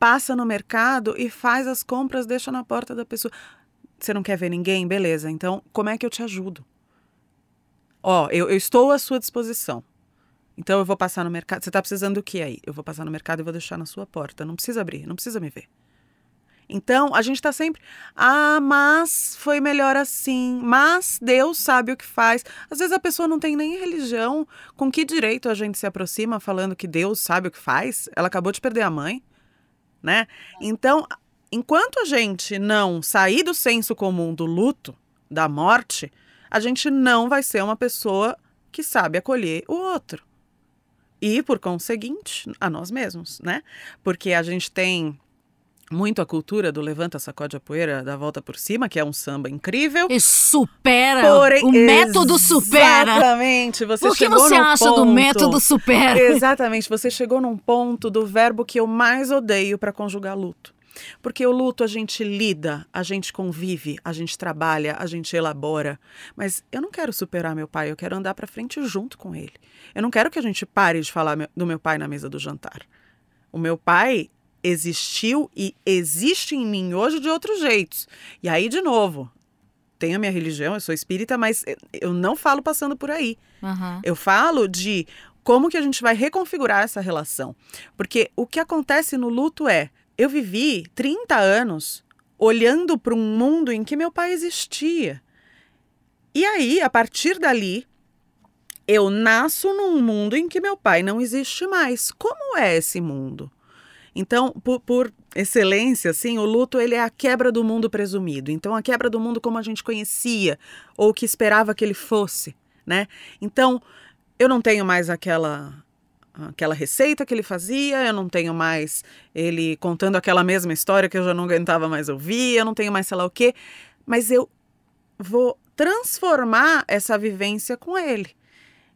Speaker 3: Passa no mercado e faz as compras, deixa na porta da pessoa. Você não quer ver ninguém? Beleza. Então, como é que eu te ajudo? Ó, eu, eu estou à sua disposição. Então eu vou passar no mercado. Você está precisando do que aí? Eu vou passar no mercado e vou deixar na sua porta. Não precisa abrir, não precisa me ver. Então a gente está sempre. Ah, mas foi melhor assim. Mas Deus sabe o que faz. Às vezes a pessoa não tem nem religião. Com que direito a gente se aproxima falando que Deus sabe o que faz? Ela acabou de perder a mãe, né? Então, enquanto a gente não sair do senso comum do luto, da morte, a gente não vai ser uma pessoa que sabe acolher o outro. E, por conseguinte, a nós mesmos, né? Porque a gente tem muito a cultura do levanta, sacode a poeira, da volta por cima, que é um samba incrível.
Speaker 2: E supera.
Speaker 3: Porém,
Speaker 2: o método supera.
Speaker 3: Exatamente. Você
Speaker 2: O que você acha do
Speaker 3: ponto-
Speaker 2: método supera?
Speaker 3: Exatamente. Você chegou num ponto do verbo que eu mais odeio para conjugar luto. Porque o luto a gente lida, a gente convive, a gente trabalha, a gente elabora. Mas eu não quero superar meu pai, eu quero andar para frente junto com ele. Eu não quero que a gente pare de falar do meu pai na mesa do jantar. O meu pai existiu e existe em mim hoje de outros jeitos. E aí, de novo, tenho a minha religião, eu sou espírita, mas eu não falo passando por aí.
Speaker 2: Aham.
Speaker 3: Eu falo de como que a gente vai reconfigurar essa relação. Porque o que acontece no luto é, eu vivi 30 anos olhando para um mundo em que meu pai existia. E aí, a partir dali, eu nasço num mundo em que meu pai não existe mais. Como é esse mundo? Então, por, por excelência, assim, o luto ele é a quebra do mundo presumido. Então, a quebra do mundo como a gente conhecia ou que esperava que ele fosse, né? Então, eu não tenho mais aquela aquela receita que ele fazia, eu não tenho mais ele contando aquela mesma história que eu já não aguentava mais ouvir, eu não tenho mais sei lá o quê, mas eu vou transformar essa vivência com ele.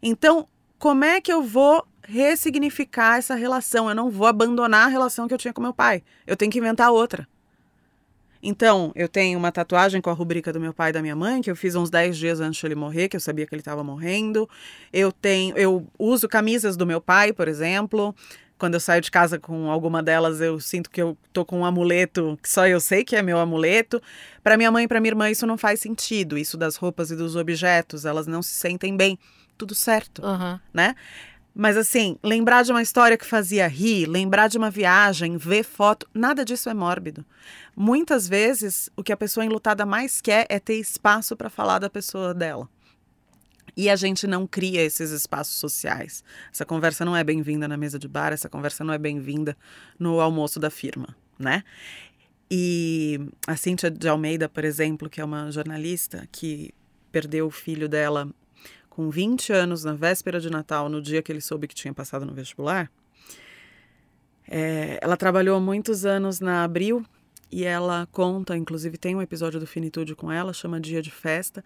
Speaker 3: Então, como é que eu vou ressignificar essa relação? Eu não vou abandonar a relação que eu tinha com meu pai. Eu tenho que inventar outra. Então, eu tenho uma tatuagem com a rubrica do meu pai e da minha mãe, que eu fiz uns 10 dias antes de ele morrer, que eu sabia que ele estava morrendo. Eu tenho, eu uso camisas do meu pai, por exemplo. Quando eu saio de casa com alguma delas, eu sinto que eu tô com um amuleto que só eu sei que é meu amuleto. Para minha mãe e para minha irmã isso não faz sentido, isso das roupas e dos objetos, elas não se sentem bem. Tudo certo
Speaker 2: Aham.
Speaker 3: né? Mas assim, lembrar de uma história que fazia rir, lembrar de uma viagem, ver foto, nada disso é mórbido. Muitas vezes, o que a pessoa enlutada mais quer é ter espaço para falar da pessoa dela. E a gente não cria esses espaços sociais. Essa conversa não é bem-vinda na mesa de bar, essa conversa não é bem-vinda no almoço da firma, né? E a Cíntia de Almeida, por exemplo, que é uma jornalista que perdeu o filho dela com 20 anos na véspera de Natal, no dia que ele soube que tinha passado no vestibular. É, ela trabalhou muitos anos na Abril e ela conta, inclusive tem um episódio do Finitude com ela, chama Dia de Festa.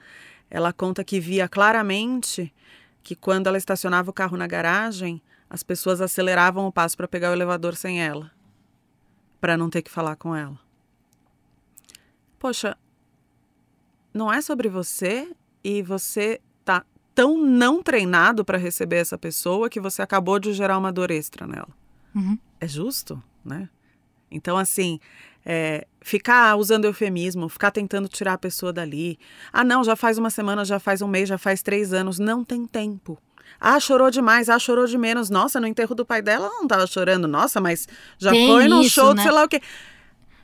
Speaker 3: Ela conta que via claramente que quando ela estacionava o carro na garagem, as pessoas aceleravam o passo para pegar o elevador sem ela, para não ter que falar com ela. Poxa, não é sobre você e você tá tão não treinado para receber essa pessoa que você acabou de gerar uma dor extra nela.
Speaker 2: Uhum.
Speaker 3: É justo, né? Então, assim, é, ficar usando eufemismo, ficar tentando tirar a pessoa dali. Ah, não, já faz uma semana, já faz um mês, já faz três anos. Não tem tempo. Ah, chorou demais, ah, chorou de menos. Nossa, no enterro do pai dela não tava chorando. Nossa, mas já
Speaker 2: Tem
Speaker 3: foi num show de
Speaker 2: né?
Speaker 3: sei lá o quê.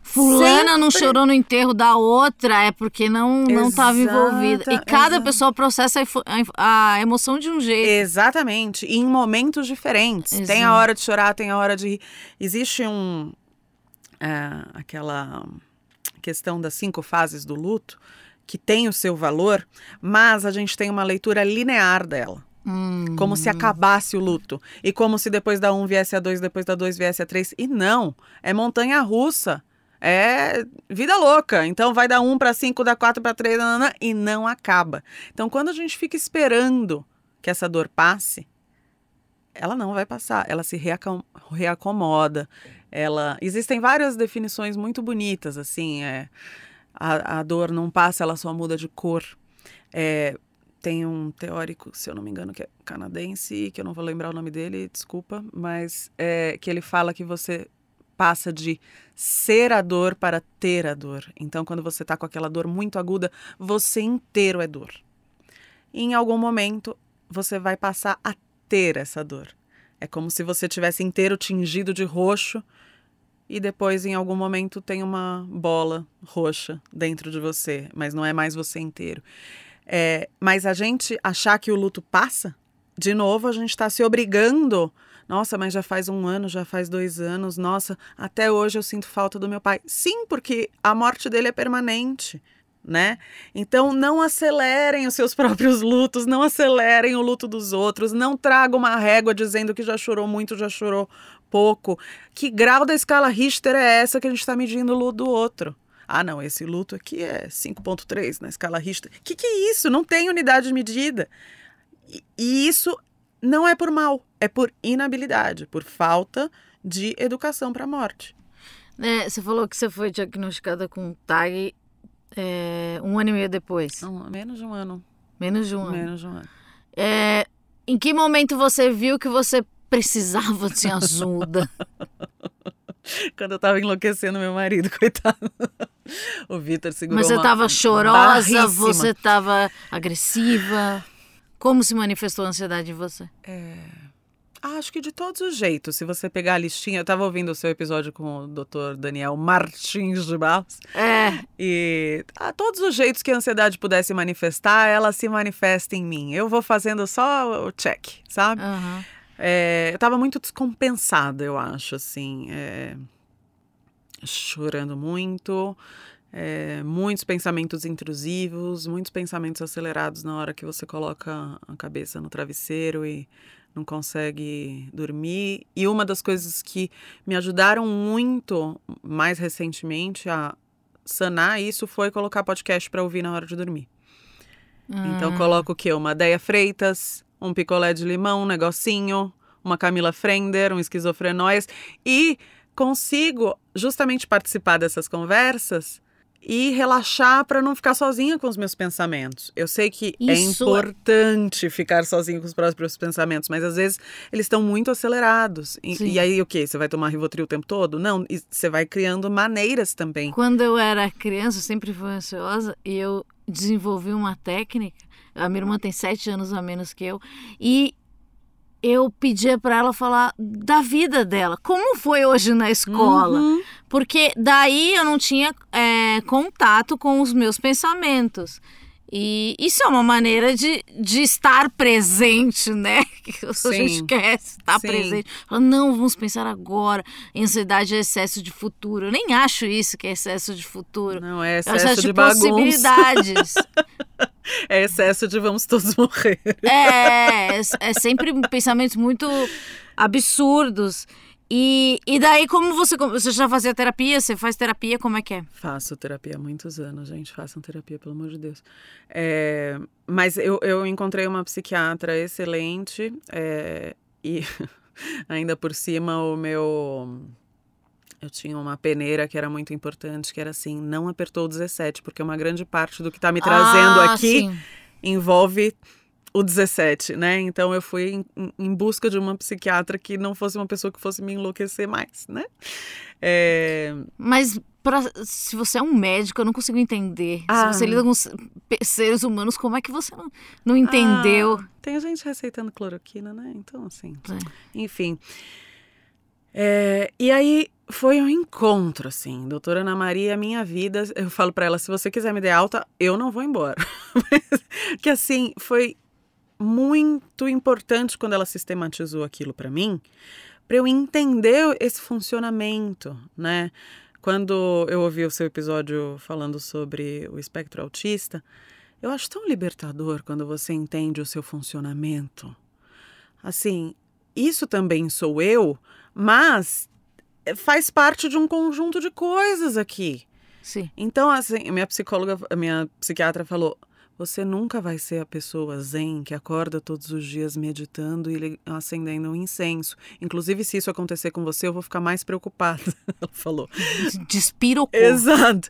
Speaker 2: Fulana não
Speaker 3: Sempre-
Speaker 2: chorou no enterro da outra, é porque não não estava envolvida. E cada pessoa processa a, emoção de um jeito.
Speaker 3: Exatamente, e em momentos diferentes. Tem a
Speaker 2: Exato.
Speaker 3: hora de chorar, tem a hora de rir. Existe um. É, aquela questão das cinco fases do luto, que tem o seu valor, mas a gente tem uma leitura linear dela.
Speaker 2: Hum.
Speaker 3: Como se acabasse o luto. E como se depois da um viesse a dois, depois da dois viesse a três. E não, é montanha russa. É vida louca. Então vai dar um para cinco, dá quatro para três, nanana, e não acaba. Então quando a gente fica esperando que essa dor passe, ela não vai passar. Ela se reacom- reacomoda. Ela existem várias definições muito bonitas assim. É, a, a dor não passa, ela só muda de cor. É, tem um teórico, se eu não me engano, que é canadense, que eu não vou lembrar o nome dele, desculpa, mas é, que ele fala que você passa de ser a dor para ter a dor. Então, quando você está com aquela dor muito aguda, você inteiro é dor. E em algum momento, você vai passar a ter essa dor. É como se você tivesse inteiro tingido de roxo e depois, em algum momento, tem uma bola roxa dentro de você, mas não é mais você inteiro. É, mas a gente achar que o luto passa, de novo, a gente está se obrigando. Nossa, mas já faz um ano, já faz dois anos. Nossa, até hoje eu sinto falta do meu pai. Sim, porque a morte dele é permanente, né? Então não acelerem os seus [LAUGHS] próprios lutos, não acelerem o luto dos outros, não tragam uma régua dizendo que já chorou muito, já chorou pouco. Que grau da escala Richter é essa que a gente está medindo o luto do outro? Ah, não, esse luto aqui é 5.3 na escala Richter. Que que é isso? Não tem unidade de medida. E, e isso não é por mal, é por inabilidade, por falta de educação para a morte.
Speaker 2: É, você falou que você foi diagnosticada com TAG é, um ano e meio depois.
Speaker 3: Não, menos de um ano.
Speaker 2: Menos de um ano.
Speaker 3: Menos de um ano.
Speaker 2: É, em que momento você viu que você precisava de ajuda? [LAUGHS]
Speaker 3: Quando eu tava enlouquecendo meu marido, [LAUGHS] coitado. O Vitor segurou
Speaker 2: Mas você
Speaker 3: uma
Speaker 2: tava chorosa,
Speaker 3: barríssima.
Speaker 2: você tava agressiva. Como se manifestou a ansiedade em você?
Speaker 3: Ah, Acho que de todos os jeitos. Se você pegar a listinha, eu tava ouvindo o seu episódio com o Dr. Daniel Martins de Barros.
Speaker 2: É,
Speaker 3: E a todos os jeitos que a ansiedade pudesse manifestar, ela se manifesta em mim. Eu vou fazendo só o check, sabe?
Speaker 2: aham.
Speaker 3: É, eu tava muito descompensada, eu acho, assim. é, chorando muito, é, muitos pensamentos intrusivos, muitos pensamentos acelerados na hora que você coloca a cabeça no travesseiro e não consegue dormir. E uma das coisas que me ajudaram muito mais recentemente a sanar isso foi colocar podcast para ouvir na hora de dormir. Então
Speaker 2: Ah.
Speaker 3: coloco o quê? Uma Deia Freitas, um picolé de limão, um negocinho, uma Camila Frender, um esquizofrenóias e consigo justamente participar dessas conversas e relaxar para não ficar sozinha com os meus pensamentos. Eu sei que é
Speaker 2: Isso-
Speaker 3: importante ficar sozinho com os próprios pensamentos, mas às vezes eles estão muito acelerados. E, e aí o quê? Você vai tomar Rivotril o tempo todo? Não, e você vai criando maneiras também.
Speaker 2: Quando eu era criança, eu sempre fui ansiosa e eu desenvolvi uma técnica. A minha irmã tem sete anos a menos que eu. E eu pedia para ela falar da vida dela. Como foi hoje na escola?
Speaker 3: Uhum.
Speaker 2: Porque daí eu não tinha é, contato com os meus pensamentos. E isso é uma maneira de, de estar presente, né? [LAUGHS] Que a gente quer estar
Speaker 3: Sim.
Speaker 2: presente. Fala, não, vamos pensar agora. Ansiedade é excesso de futuro. Eu nem acho isso que é excesso de futuro.
Speaker 3: Não é
Speaker 2: É um
Speaker 3: excesso de,
Speaker 2: de possibilidades. [LAUGHS]
Speaker 3: É excesso de vamos todos [LAUGHS] morrer.
Speaker 2: É, é, é sempre pensamentos muito absurdos. E, e daí, como você. Você já fazia terapia? Você faz terapia? Como é que é?
Speaker 3: Faço terapia há muitos anos, gente. Façam terapia, pelo amor de Deus. É, mas eu, eu encontrei uma psiquiatra excelente é, e [LAUGHS] ainda por cima o meu. Eu tinha uma peneira que era muito importante, que era assim, não apertou o 17, porque uma grande parte do que está me trazendo
Speaker 2: Ah,
Speaker 3: aqui
Speaker 2: sim.
Speaker 3: envolve o 17, né? Então eu fui em, em- busca de uma psiquiatra que não fosse uma pessoa que fosse me enlouquecer mais, né? É,
Speaker 2: Mas pra, se você é um médico, eu não consigo entender.
Speaker 3: Ah.
Speaker 2: Se você lida com seres humanos, como é que você não, não entendeu?
Speaker 3: Ah, tem gente receitando cloroquina, né? Então, assim.
Speaker 2: É.
Speaker 3: Enfim. É, e aí foi um encontro, assim. Doutora Ana Maria, minha vida. Eu falo pra ela: se você quiser me dar alta, eu não vou embora. [LAUGHS] Que assim, foi muito importante quando ela sistematizou aquilo pra mim, pra eu entender esse funcionamento, né? Quando eu ouvi o seu episódio falando sobre o espectro autista, eu acho tão libertador quando você entende o seu funcionamento. Assim, isso também sou eu, mas faz parte de um conjunto de coisas aqui.
Speaker 2: Sim.
Speaker 3: Então, assim, a minha psicóloga, a minha psiquiatra falou: você nunca vai ser a pessoa zen que acorda todos os dias meditando e acendendo um incenso. Inclusive, se isso acontecer com você, eu vou ficar mais preocupada. [LAUGHS] Ela falou.
Speaker 2: Despirocou.
Speaker 3: Exato.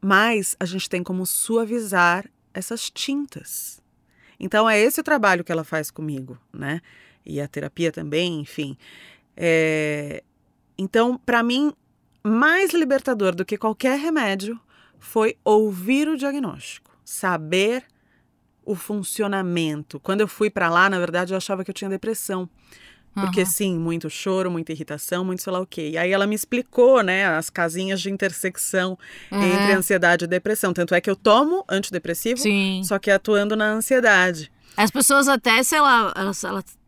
Speaker 3: Mas a gente tem como suavizar essas tintas. Então é esse o trabalho que ela faz comigo, né? E a terapia também, enfim. É, Então, para mim, mais libertador do que qualquer remédio foi ouvir o diagnóstico, saber o funcionamento. Quando eu fui para lá, na verdade, eu achava que eu tinha depressão. Porque
Speaker 2: Aham.
Speaker 3: sim, muito choro, muita irritação, muito sei lá o quê. E aí ela me explicou, né, as casinhas de intersecção entre
Speaker 2: É.
Speaker 3: ansiedade e depressão. Tanto é que eu tomo antidepressivo,
Speaker 2: Sim.
Speaker 3: só que atuando na ansiedade.
Speaker 2: As pessoas até, sei lá, elas, elas-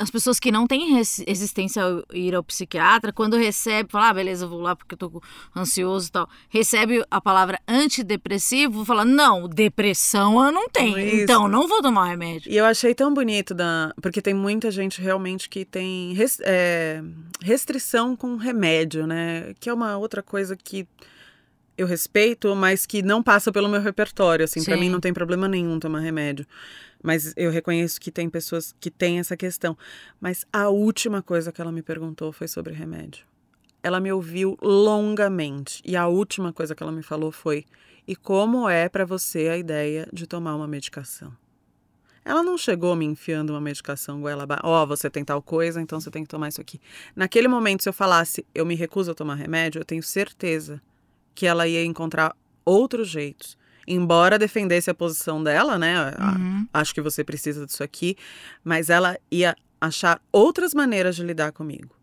Speaker 2: as pessoas que não têm res- resistência a ir ao psiquiatra, quando recebe, fala, ah, beleza, vou lá porque eu tô ansioso e tal, recebe a palavra antidepressivo, fala, não, depressão eu não tenho,
Speaker 3: Isso.
Speaker 2: então não vou tomar remédio.
Speaker 3: E eu achei tão bonito, da... porque tem muita gente realmente que tem res- é, restrição com remédio, né? Que é uma outra coisa que eu respeito, mas que não passa pelo meu repertório. Assim, para mim não tem problema nenhum tomar remédio. Mas eu reconheço que tem pessoas que têm essa questão. Mas a última coisa que ela me perguntou foi sobre remédio. Ela me ouviu longamente e a última coisa que ela me falou foi: "E como é para você a ideia de tomar uma medicação?" Ela não chegou me enfiando uma medicação goela abaixo. Ó, você tem tal coisa, então você tem que tomar isso aqui. Naquele momento, se eu falasse, eu me recuso a tomar remédio, eu tenho certeza que ela ia encontrar outros jeitos. Embora defendesse a posição dela, né?
Speaker 2: Uhum.
Speaker 3: Acho que você precisa disso aqui. Mas ela ia achar outras maneiras de lidar comigo.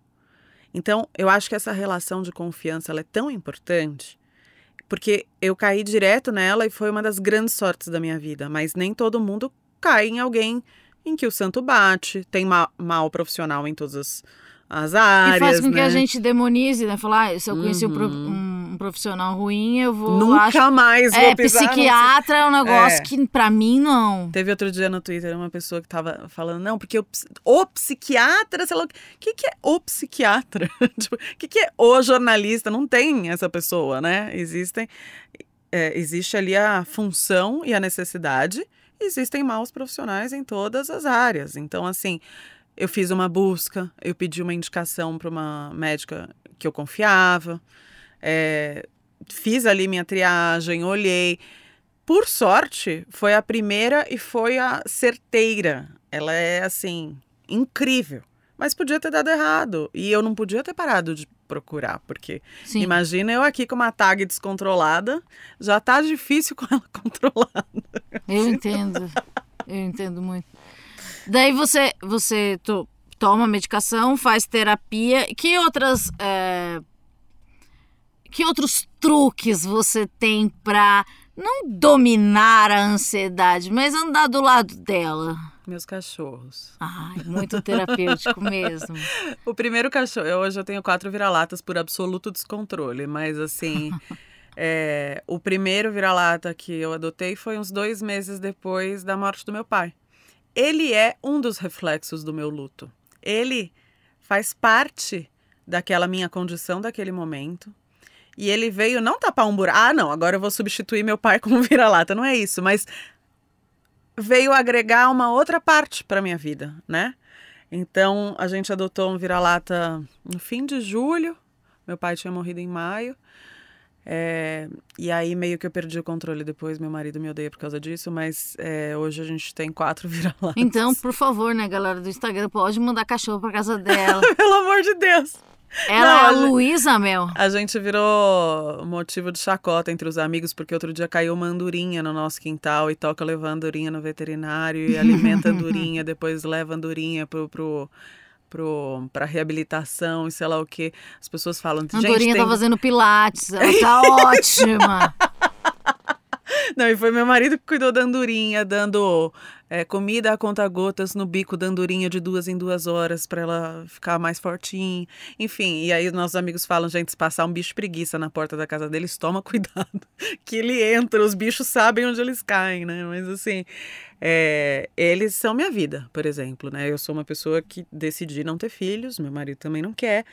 Speaker 3: Então, eu acho que essa relação de confiança ela é tão importante. Porque eu caí direto nela e foi uma das grandes sortes da minha vida. Mas nem todo mundo cai em alguém em que o santo bate, tem ma mal profissional em todas as, as áreas.
Speaker 2: E faz com que
Speaker 3: né?
Speaker 2: a gente demonize, né? Falar, ah, se eu conheci um
Speaker 3: Uhum.
Speaker 2: um, um profissional ruim, eu vou.
Speaker 3: Nunca
Speaker 2: acho...
Speaker 3: mais vou
Speaker 2: É, psiquiatra é um negócio
Speaker 3: É.
Speaker 2: que pra mim não.
Speaker 3: Teve outro dia no Twitter uma pessoa que tava falando, não, porque o, o psiquiatra, sei lá, o que, que é o psiquiatra? [LAUGHS] Tipo, O que, que é o jornalista? Não tem essa pessoa, né? Existem, é, existe ali a função e a necessidade, existem maus profissionais em todas as áreas. Então, assim, eu fiz uma busca, eu pedi uma indicação para uma médica que eu confiava, é, fiz ali minha triagem, olhei. Por sorte, foi a primeira e foi a certeira. Ela é, assim, incrível. Mas podia ter dado errado. E eu não podia ter parado de procurar, porque
Speaker 2: Sim.
Speaker 3: imagina eu aqui com uma tag descontrolada, já tá difícil com ela [LAUGHS] controlada.
Speaker 2: Eu entendo. Eu entendo muito. Daí você, você to- toma medicação, faz terapia. Que outras. é, Que outros truques você tem pra não dominar a ansiedade, mas andar do lado dela?
Speaker 3: Meus cachorros.
Speaker 2: Ai, muito terapêutico [LAUGHS] mesmo.
Speaker 3: O primeiro cachorro, eu, hoje eu tenho quatro vira-latas por absoluto descontrole, mas assim, [LAUGHS] é, o primeiro vira-lata que eu adotei foi uns dois meses depois da morte do meu pai. Ele é um dos reflexos do meu luto. Ele faz parte daquela minha condição daquele momento. E ele veio não tapar um buraco. Ah, não, agora eu vou substituir meu pai [LAUGHS] com um vira-lata. Não é isso, mas veio agregar uma outra parte para minha vida, né? Então a gente adotou um vira-lata no fim de julho. Meu pai tinha morrido em maio. É, e aí meio que eu perdi o controle depois, meu marido me odeia por causa disso, mas é, hoje a gente tem quatro [LAUGHS] vira-latas.
Speaker 2: Então, por favor, né, galera do Instagram, pode mandar cachorro pra casa [LAUGHS] dela.
Speaker 3: Pelo amor de Deus!
Speaker 2: Ela
Speaker 3: Não,
Speaker 2: é a Luísa, Mel.
Speaker 3: A gente virou motivo de chacota entre os amigos, porque outro dia caiu uma andorinha no nosso quintal e toca levar a andorinha no veterinário e alimenta a andorinha, [LAUGHS] depois leva a andorinha pro, pro, pro, pra reabilitação e sei lá o que. As pessoas falam,
Speaker 2: Andorinha
Speaker 3: tem...
Speaker 2: tá fazendo pilates, ela tá [LAUGHS] ótima.
Speaker 3: Não, e foi meu marido que cuidou da andorinha, dando é, comida a conta-gotas no bico da andorinha de duas em duas horas para ela ficar mais fortinha. Enfim, e aí os nossos amigos falam, gente, se passar um bicho preguiça na porta da casa deles, toma [LAUGHS] cuidado, que ele entra, os bichos sabem onde eles caem, né? Mas assim, é, eles são minha vida, por exemplo, né? Eu sou uma pessoa que decidi não ter filhos, meu marido também não quer.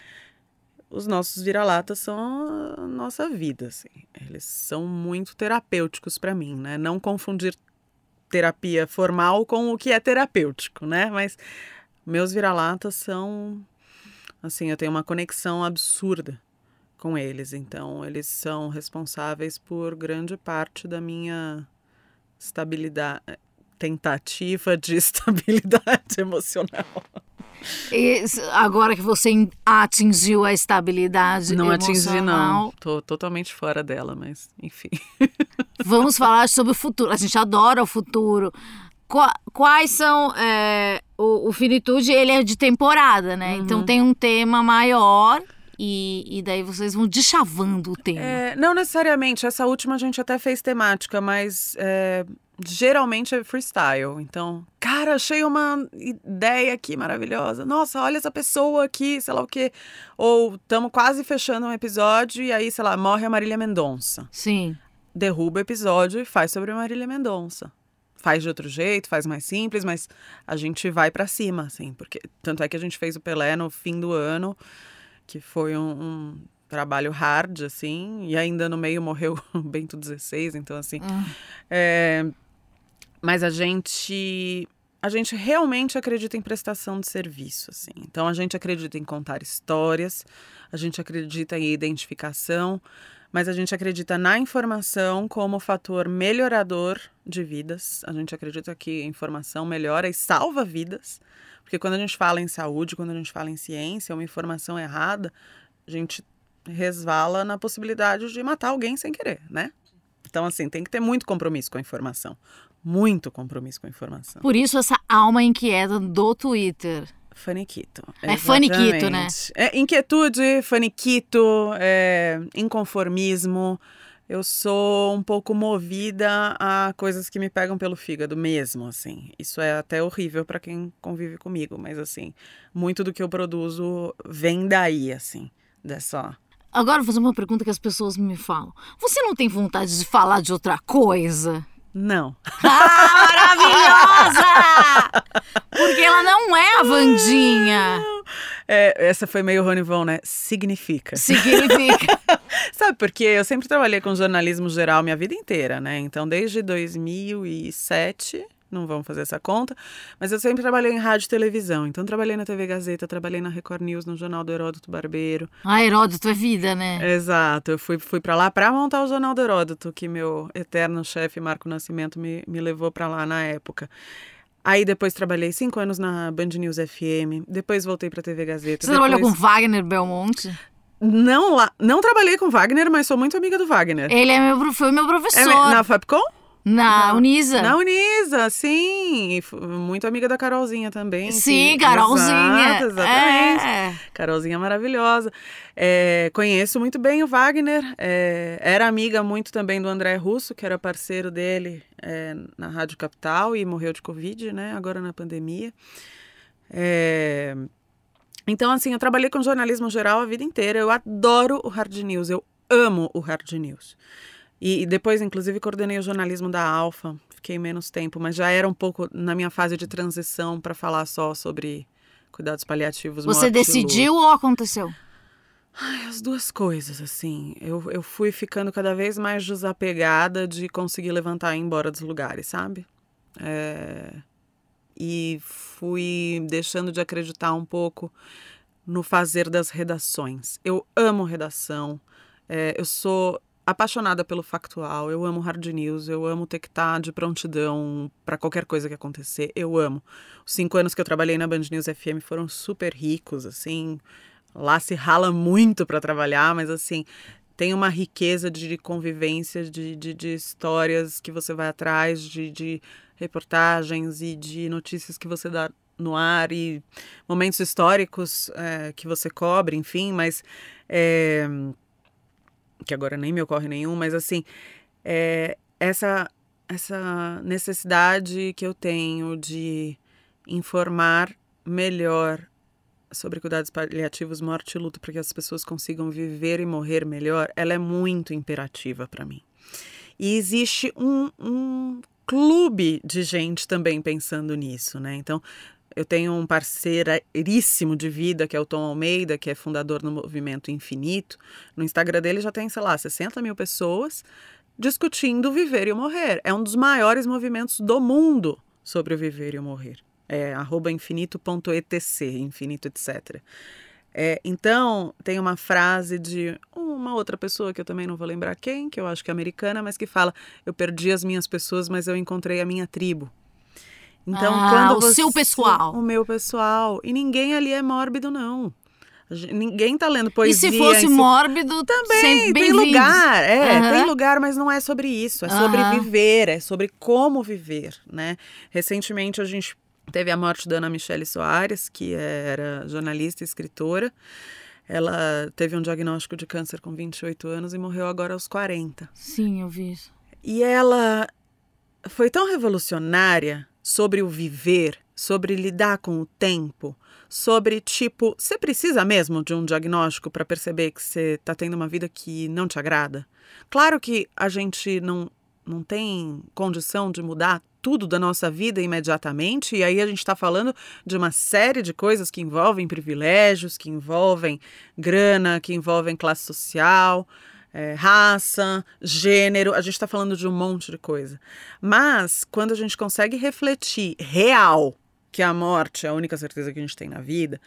Speaker 3: Os nossos vira-latas são a nossa vida, assim. Eles são muito terapêuticos para mim, né? Não confundir terapia formal com o que é terapêutico, né? Mas meus vira-latas são assim, eu tenho uma conexão absurda com eles, então eles são responsáveis por grande parte da minha estabilidade, tentativa de [LAUGHS] estabilidade emocional.
Speaker 2: E agora que você in- atingiu a estabilidade
Speaker 3: Não atingi, não.
Speaker 2: emocional,
Speaker 3: Tô totalmente fora dela, mas enfim. [LAUGHS]
Speaker 2: vamos falar sobre o futuro. A gente adora o futuro. Qua- Quais são é, o, o Finitude? Ele é de temporada, né? Então
Speaker 3: Uhum.
Speaker 2: tem um tema maior e, e daí vocês vão deschavando o tema.
Speaker 3: É, não necessariamente, essa última a gente até fez temática, mas é, geralmente é freestyle. Então, cara, achei uma ideia aqui maravilhosa. Nossa, olha essa pessoa aqui, sei lá o quê. Ou estamos quase fechando um episódio e aí, sei lá, morre a Marília Mendonça.
Speaker 2: Sim.
Speaker 3: Derruba o episódio e faz sobre a Marília Mendonça. Faz de outro jeito, faz mais simples, mas a gente vai pra cima, assim, porque tanto é que a gente fez o Pelé no fim do ano, que foi um, um trabalho hard, assim, e ainda no meio morreu [LAUGHS] o Bento XVI, então assim.
Speaker 2: Hum.
Speaker 3: é, mas a gente. A gente realmente acredita em prestação de serviço, assim. Então a gente acredita em contar histórias, a gente acredita em identificação, mas a gente acredita na informação como fator melhorador de vidas. A gente acredita que a informação melhora e salva vidas. Porque quando a gente fala em saúde, quando a gente fala em ciência, uma informação errada, a gente resvala na possibilidade de matar alguém sem querer, né? Então, assim, tem que ter muito compromisso com a informação. Muito compromisso com a informação.
Speaker 2: Por isso essa alma inquieta do Twitter.
Speaker 3: Faniquito.
Speaker 2: É faniquito, né?
Speaker 3: É inquietude, faniquito, é, inconformismo. Eu sou um pouco movida a coisas que me pegam pelo fígado mesmo, assim. Isso é até horrível para quem convive comigo, mas assim, muito do que eu produzo vem daí, assim, dessa
Speaker 2: Agora vou fazer uma pergunta que as pessoas me falam. Você não tem vontade de falar de outra coisa?
Speaker 3: Não.
Speaker 2: Ah, maravilhosa! [LAUGHS] Porque ela não é a Vandinha.
Speaker 3: É, essa foi meio Rony Von, né? Significa.
Speaker 2: Significa. [LAUGHS]
Speaker 3: Sabe, porque eu sempre trabalhei com jornalismo geral minha vida inteira, né? Então, desde 2007, não vamos fazer essa conta, mas eu sempre trabalhei em rádio e televisão. Então, trabalhei na TV Gazeta, trabalhei na Record News, no Jornal do Heródoto Barbeiro.
Speaker 2: Ah, Heródoto é vida, né?
Speaker 3: Exato, eu fui, fui para lá para montar o Jornal do Heródoto, que meu eterno chefe Marco Nascimento me, me levou para lá na época. Aí depois trabalhei cinco anos na Band News FM, depois voltei para TV Gazeta.
Speaker 2: Você trabalhou com
Speaker 3: depois-
Speaker 2: Wagner Belmonte?
Speaker 3: Não, lá, não trabalhei com Wagner, mas sou muito amiga do Wagner.
Speaker 2: Ele é meu, foi meu professor.
Speaker 3: É, na Fapcom?
Speaker 2: Na
Speaker 3: Não.
Speaker 2: Unisa.
Speaker 3: Na Unisa, sim. Muito amiga da Carolzinha também.
Speaker 2: Sim,
Speaker 3: que-
Speaker 2: Carolzinha.
Speaker 3: Exato, exatamente.
Speaker 2: É.
Speaker 3: Carolzinha maravilhosa. É, conheço muito bem o Wagner. é, era amiga muito também do André Russo, que era parceiro dele é, na Rádio Capital e morreu de Covid, né? Agora na pandemia. É, então, assim, eu trabalhei com jornalismo geral a vida inteira. Eu adoro o Hard News. Eu amo o Hard News. E, e depois, inclusive, coordenei o jornalismo da Alfa. Fiquei menos tempo, mas já era um pouco na minha fase de transição para falar só sobre cuidados paliativos.
Speaker 2: Você decidiu ou aconteceu?
Speaker 3: Ai, as duas coisas, assim. Eu, eu fui ficando cada vez mais desapegada de conseguir levantar e ir embora dos lugares, sabe? É, E fui deixando de acreditar um pouco no fazer das redações. Eu amo redação. É, eu sou apaixonada pelo factual. Eu amo hard news. Eu amo ter que estar de prontidão para qualquer coisa que acontecer. Eu amo. Os cinco anos que eu trabalhei na Band News FM foram super ricos, assim. Lá se rala muito para trabalhar, mas assim, tem uma riqueza de convivência, de, de, de histórias que você vai atrás, de, de reportagens e de notícias que você dá no ar e momentos históricos é, que você cobre, enfim, mas é, que agora nem me ocorre nenhum, mas assim, é, essa, essa necessidade que eu tenho de informar melhor sobre cuidados paliativos, morte e luto, para que as pessoas consigam viver e morrer melhor, ela é muito imperativa para mim. E existe um, um clube de gente também pensando nisso, né? Então, eu tenho um parceiríssimo de vida, que é o Tom Almeida, que é fundador do Movimento Infinito. No Instagram dele já tem, sei lá, 60 mil pessoas discutindo viver e morrer. É um dos maiores movimentos do mundo sobre o viver e o morrer. É infinito.etc, infinito etc. É, então, tem uma frase de uma outra pessoa que eu também não vou lembrar quem, que eu acho que é americana, mas que fala: Eu perdi as minhas pessoas, mas eu encontrei a minha tribo. Então,
Speaker 2: Ah,
Speaker 3: quando
Speaker 2: o
Speaker 3: você,
Speaker 2: seu pessoal.
Speaker 3: O meu pessoal. E ninguém ali é mórbido, não. Ninguém tá lendo
Speaker 2: E
Speaker 3: poesia.
Speaker 2: se fosse
Speaker 3: si-
Speaker 2: mórbido,
Speaker 3: também tem lugar, é,
Speaker 2: Aham.
Speaker 3: tem lugar, mas não é sobre isso, é sobre viver, é sobre como viver, né? Recentemente a gente teve a morte da Ana Michele Soares, que era jornalista e escritora. Ela teve um diagnóstico de câncer com 28 anos e morreu agora aos 40.
Speaker 2: Sim, eu vi isso.
Speaker 3: E ela foi tão revolucionária sobre o viver, sobre lidar com o tempo, sobre tipo, você precisa mesmo de um diagnóstico para perceber que você está tendo uma vida que não te agrada? Claro que a gente não, não tem condição de mudar tudo da nossa vida imediatamente, e aí a gente está falando de uma série de coisas que envolvem privilégios, que envolvem grana, que envolvem classe social, é, raça, gênero, a gente está falando de um monte de coisa. Mas quando a gente consegue refletir real que a morte é a única certeza que a gente tem na vida,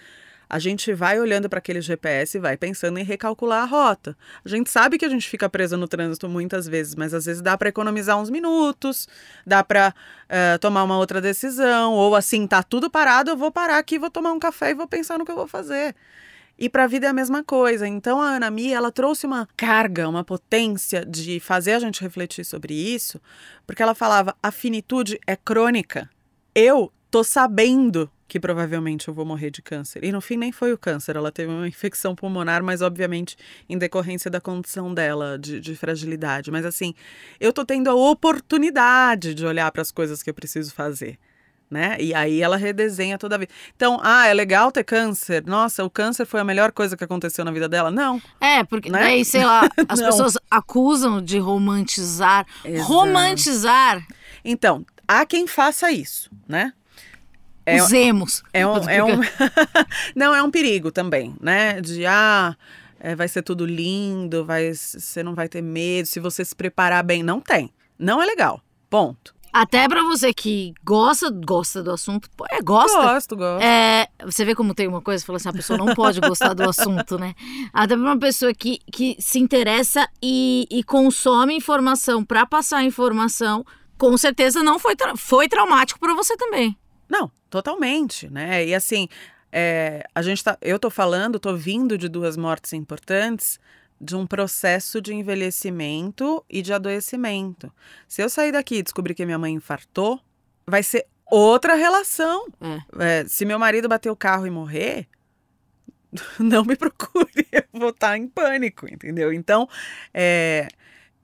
Speaker 3: a gente vai olhando para aquele GPS e vai pensando em recalcular a rota. A gente sabe que a gente fica preso no trânsito muitas vezes, mas às vezes dá para economizar uns minutos, dá para tomar uma outra decisão, ou assim, tá tudo parado, eu vou parar aqui, vou tomar um café e vou pensar no que eu vou fazer. E para a vida é a mesma coisa. Então a Ana Mia, ela trouxe uma carga, uma potência de fazer a gente refletir sobre isso, porque ela falava: a finitude é crônica. Eu tô sabendo que provavelmente eu vou morrer de câncer. E no fim nem foi o câncer, ela teve uma infecção pulmonar, mas obviamente em decorrência da condição dela de, de fragilidade. Mas assim, eu tô tendo a oportunidade de olhar para as coisas que eu preciso fazer. Né? E aí ela redesenha toda a vida. Então, ah, é legal ter câncer. Nossa, o câncer foi a melhor coisa que aconteceu na vida dela? Não.
Speaker 2: É, porque
Speaker 3: Né?
Speaker 2: daí, sei lá, [LAUGHS] as pessoas acusam de romantizar.
Speaker 3: Exato.
Speaker 2: Romantizar
Speaker 3: Então, há quem faça isso, né? É-
Speaker 2: os emos.
Speaker 3: É um, é um... [LAUGHS] [LAUGHS] não, é um perigo também, né? De, ah, é, vai ser tudo lindo, vai, você não vai ter medo, se você se preparar bem. Não tem. Não é legal. Ponto.
Speaker 2: Até pra você que gosta, gosta do assunto, pô, é, gosta.
Speaker 3: Gosto, gosto.
Speaker 2: É, você vê como tem uma coisa, fala assim, a pessoa não pode gostar do assunto, né? Até pra uma pessoa que, que se interessa e, e consome informação pra passar informação, com certeza não foi, tra- foi traumático pra você também.
Speaker 3: Não, totalmente, né? E assim, é, a gente tá, eu tô falando, tô vindo de duas mortes importantes, de um processo de envelhecimento e de adoecimento. Se eu sair daqui e descobrir que minha mãe infartou, vai ser outra relação.
Speaker 2: É.
Speaker 3: É, se meu marido bater o carro e morrer, [LAUGHS] não me procure, [LAUGHS] eu vou estar em pânico, entendeu? Então, é,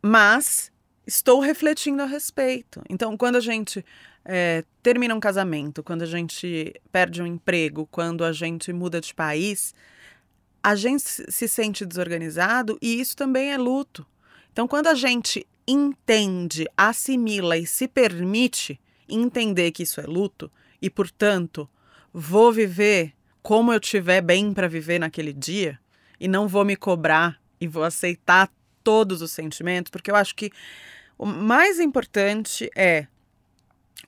Speaker 3: mas estou refletindo a respeito. Então, quando a gente é, termina um casamento, quando a gente perde um emprego, quando a gente muda de país, a gente se sente desorganizado e isso também é luto. Então, quando a gente entende, assimila e se permite entender que isso é luto e, portanto, vou viver como eu tiver bem para viver naquele dia e não vou me cobrar e vou aceitar todos os sentimentos, porque eu acho que o mais importante é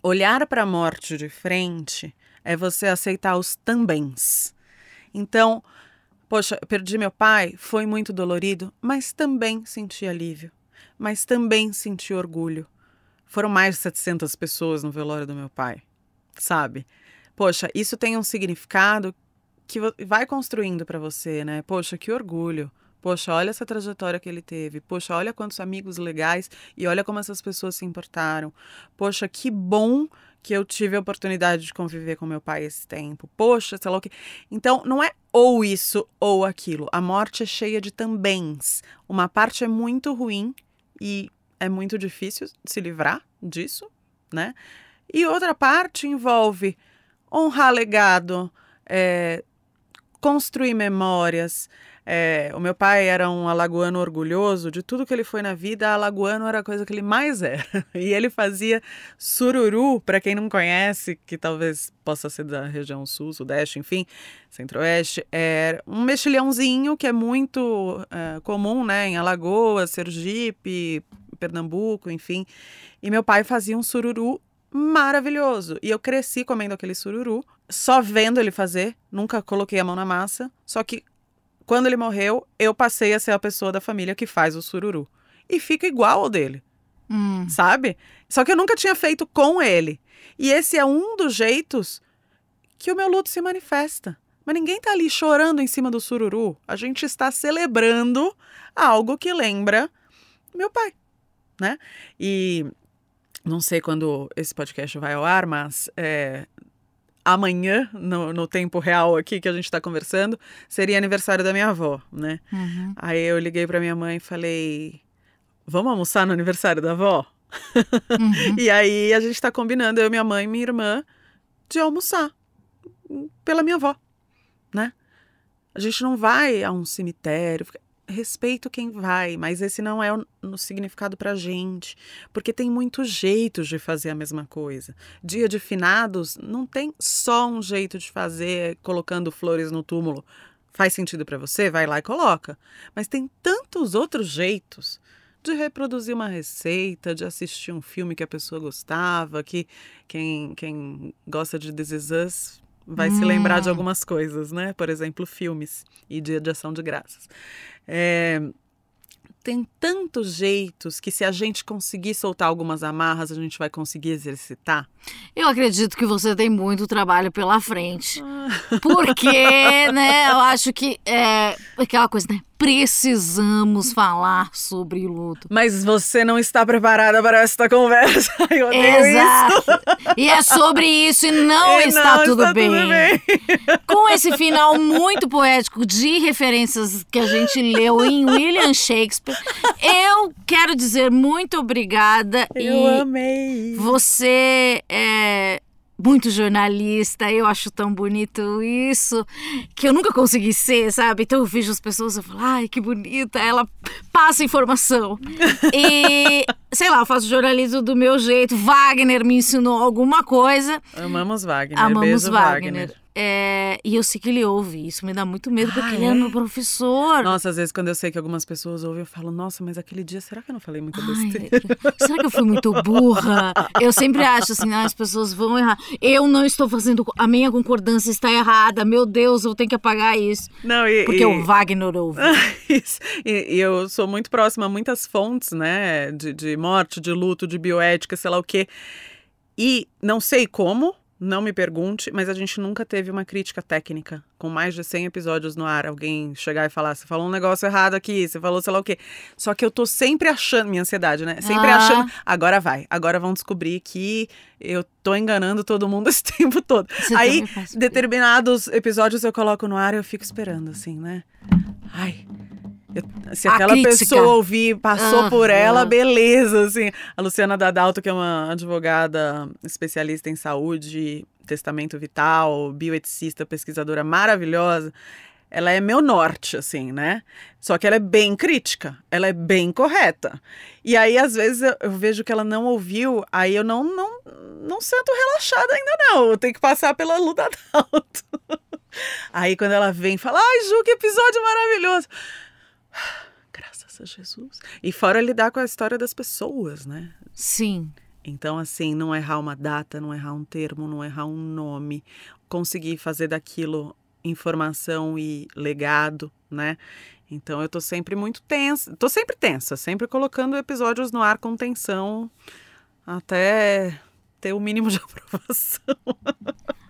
Speaker 3: olhar para a morte de frente, é você aceitar os tambéms. Então, poxa, perdi meu pai, foi muito dolorido, mas também senti alívio, mas também senti orgulho. Foram mais de 700 pessoas no velório do meu pai, sabe? Poxa, isso tem um significado que vai construindo para você, né? Poxa, que orgulho. Poxa, olha essa trajetória que ele teve. Poxa, olha quantos amigos legais e olha como essas pessoas se importaram. Poxa, que bom que eu tive a oportunidade de conviver com meu pai esse tempo. Poxa, sei lá o que. Então, não é ou isso ou aquilo. A morte é cheia de tambéms. Uma parte é muito ruim e é muito difícil se livrar disso, né? E outra parte envolve honrar legado, é, construir memórias. É, o meu pai era um alagoano orgulhoso de tudo que ele foi na vida. Alagoano era a coisa que ele mais era. [LAUGHS] E ele fazia sururu, para quem não conhece, que talvez possa ser da região sul, sudeste, enfim, centro-oeste. É um mexilhãozinho que é muito é, comum né, em Alagoas, Sergipe, Pernambuco, enfim. E meu pai fazia um sururu maravilhoso. E eu cresci comendo aquele sururu, só vendo ele fazer, nunca coloquei a mão na massa. Só que quando ele morreu, eu passei a ser a pessoa da família que faz o sururu. E fica igual ao dele.
Speaker 2: Hum.
Speaker 3: Sabe? Só que eu nunca tinha feito com ele. E esse é um dos jeitos que o meu luto se manifesta. Mas ninguém tá ali chorando em cima do sururu. A gente está celebrando algo que lembra meu pai, né? E não sei quando esse podcast vai ao ar, mas é, amanhã, no, no, tempo real aqui que a gente está conversando, seria aniversário da minha avó, né?
Speaker 2: Uhum.
Speaker 3: Aí eu liguei para minha mãe e falei: Vamos almoçar no aniversário da avó?
Speaker 2: Uhum. [LAUGHS]
Speaker 3: e aí a gente está combinando, eu, minha mãe e minha irmã, de almoçar pela minha avó, né? A gente não vai a um cemitério respeito quem vai, mas esse não é o, significado pra gente, porque tem muitos jeitos de fazer a mesma coisa. Dia de finados não tem só um jeito de fazer colocando flores no túmulo. Faz sentido para você? Vai lá e coloca. Mas tem tantos outros jeitos de reproduzir uma receita, de assistir um filme que a pessoa gostava, que quem, quem gosta de This Is Us vai hum. se lembrar de algumas coisas, né? Por exemplo, filmes e dia de ação de graças. É, tem tantos jeitos que se a gente conseguir soltar algumas amarras, a gente vai conseguir exercitar.
Speaker 2: Eu acredito que você tem muito trabalho pela frente. Porque, né, eu acho que é aquela coisa, né? Precisamos falar sobre luto.
Speaker 3: Mas você não está preparada para esta conversa. [LAUGHS] Eu
Speaker 2: Exato. E é sobre isso e não, [LAUGHS]
Speaker 3: E
Speaker 2: está,
Speaker 3: não
Speaker 2: tudo,
Speaker 3: está
Speaker 2: bem.
Speaker 3: tudo bem. [LAUGHS]
Speaker 2: Com esse final muito poético de referências que a gente leu em William Shakespeare, eu quero dizer muito obrigada
Speaker 3: Eu
Speaker 2: e
Speaker 3: amei.
Speaker 2: você é muito jornalista, eu acho tão bonito isso, que eu nunca consegui ser, sabe? Então eu vejo as pessoas e falo, ai, que bonita, ela passa informação. E, [LAUGHS] sei lá, eu faço jornalismo do meu jeito, Wagner me ensinou alguma coisa,
Speaker 3: Amamos Wagner.
Speaker 2: amamos
Speaker 3: Beijo,
Speaker 2: Wagner. É, e eu sei que ele ouve, isso me dá muito medo, porque
Speaker 3: Ah,
Speaker 2: ele é
Speaker 3: é?
Speaker 2: meu professor.
Speaker 3: Nossa, às vezes quando eu sei que algumas pessoas ouvem, eu falo, nossa, mas aquele dia, será que eu não falei muita
Speaker 2: Ai,
Speaker 3: besteira?
Speaker 2: será que eu fui muito burra? Eu sempre acho assim, ah, as pessoas vão errar. Eu não estou fazendo. A minha concordância está errada. Meu Deus, eu tenho que apagar isso.
Speaker 3: Não, e,
Speaker 2: Porque
Speaker 3: e-
Speaker 2: o Wagner ouve. [LAUGHS]
Speaker 3: E, e eu sou muito próxima a muitas fontes, né? De, de morte, de luto, de bioética, sei lá o quê. E não sei como, Não me pergunte, mas a gente nunca teve uma crítica técnica. Com mais de 100 episódios no ar, alguém chegar e falar: você falou um negócio errado aqui, você falou sei lá o quê. Só que eu tô sempre achando, minha ansiedade, né? Sempre
Speaker 2: Ah.
Speaker 3: achando, agora vai, agora vão descobrir que eu tô enganando todo mundo [LAUGHS] esse tempo todo.
Speaker 2: Você
Speaker 3: Aí, determinados episódios eu coloco no ar e eu fico esperando, assim, né? Ai. Se aquela pessoa ouvir, passou por
Speaker 2: Aham.
Speaker 3: ela, beleza, assim. A Luciana Dadalto, que é uma advogada especialista em saúde, testamento vital, bioeticista, pesquisadora maravilhosa, ela é meu norte, assim, né? Só que ela é bem crítica, ela é bem correta. E aí, às vezes, eu, eu vejo que ela não ouviu, aí eu não, não, não sento relaxada ainda, não. Eu tenho que passar pela luta alto. [LAUGHS] Aí, quando ela vem e fala, ai, Ju, que episódio maravilhoso. Graças a Jesus. E fora lidar com a história das pessoas, né?
Speaker 2: Sim.
Speaker 3: Então, assim, não errar uma data, não errar um termo, não errar um nome, conseguir fazer daquilo informação e legado, né? Então eu tô sempre muito tensa, tô sempre tensa, sempre colocando episódios no ar com tensão até ter o mínimo de [LAUGHS] aprovação.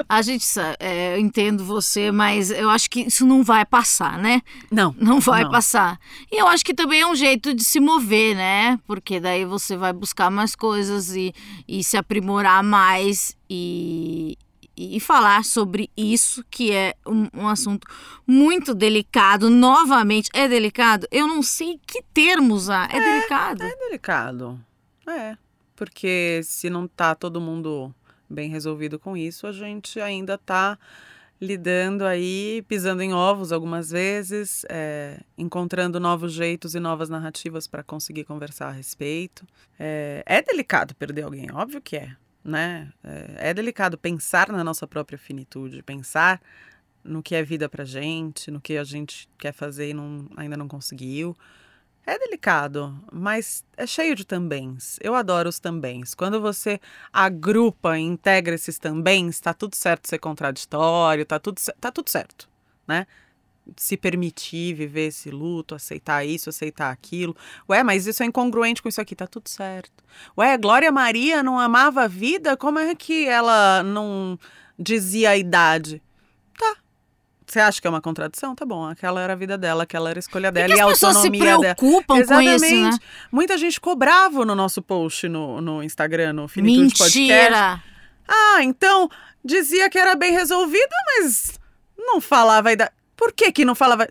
Speaker 2: A gente sa- é, eu entendo você, mas eu acho que isso não vai passar, né?
Speaker 3: Não,
Speaker 2: Não vai
Speaker 3: Não.
Speaker 2: passar. E eu acho que também é um jeito de se mover, né? Porque daí você vai buscar mais coisas e, e se aprimorar mais e, e falar sobre isso, que é um, um assunto muito delicado. Novamente, é delicado? Eu não sei que termo usar. É, delicado.
Speaker 3: É delicado. É, porque se não tá todo mundo bem resolvido com isso, a gente ainda tá lidando aí, pisando em ovos algumas vezes, é, encontrando novos jeitos e novas narrativas para conseguir conversar a respeito. É, é delicado perder alguém, óbvio que é, né? É, é delicado pensar na nossa própria finitude, pensar no que é vida pra gente, no que a gente quer fazer e não, ainda não conseguiu. É delicado, mas é cheio de tambéms. Eu adoro os tambéms. Quando você agrupa e integra esses tambéms, tá tudo certo ser contraditório, tá tudo, tá tudo certo, né? Se permitir viver esse luto, aceitar isso, aceitar aquilo. Ué, mas isso é incongruente com isso aqui, tá tudo certo. Ué, Glória Maria não amava a vida? Como é que ela não dizia a idade? Você acha que é uma contradição? Tá bom, aquela era a vida dela, aquela era a escolha dela
Speaker 2: que
Speaker 3: e a
Speaker 2: as pessoas se
Speaker 3: autonomia dela.
Speaker 2: preocupam com isso, né?
Speaker 3: Exatamente. Muita gente ficou bravo no nosso post no, no Instagram, no Finitude Podcast.
Speaker 2: Mentira!
Speaker 3: Ah, então dizia que era bem resolvida, mas não falava idade. Por que que não falava?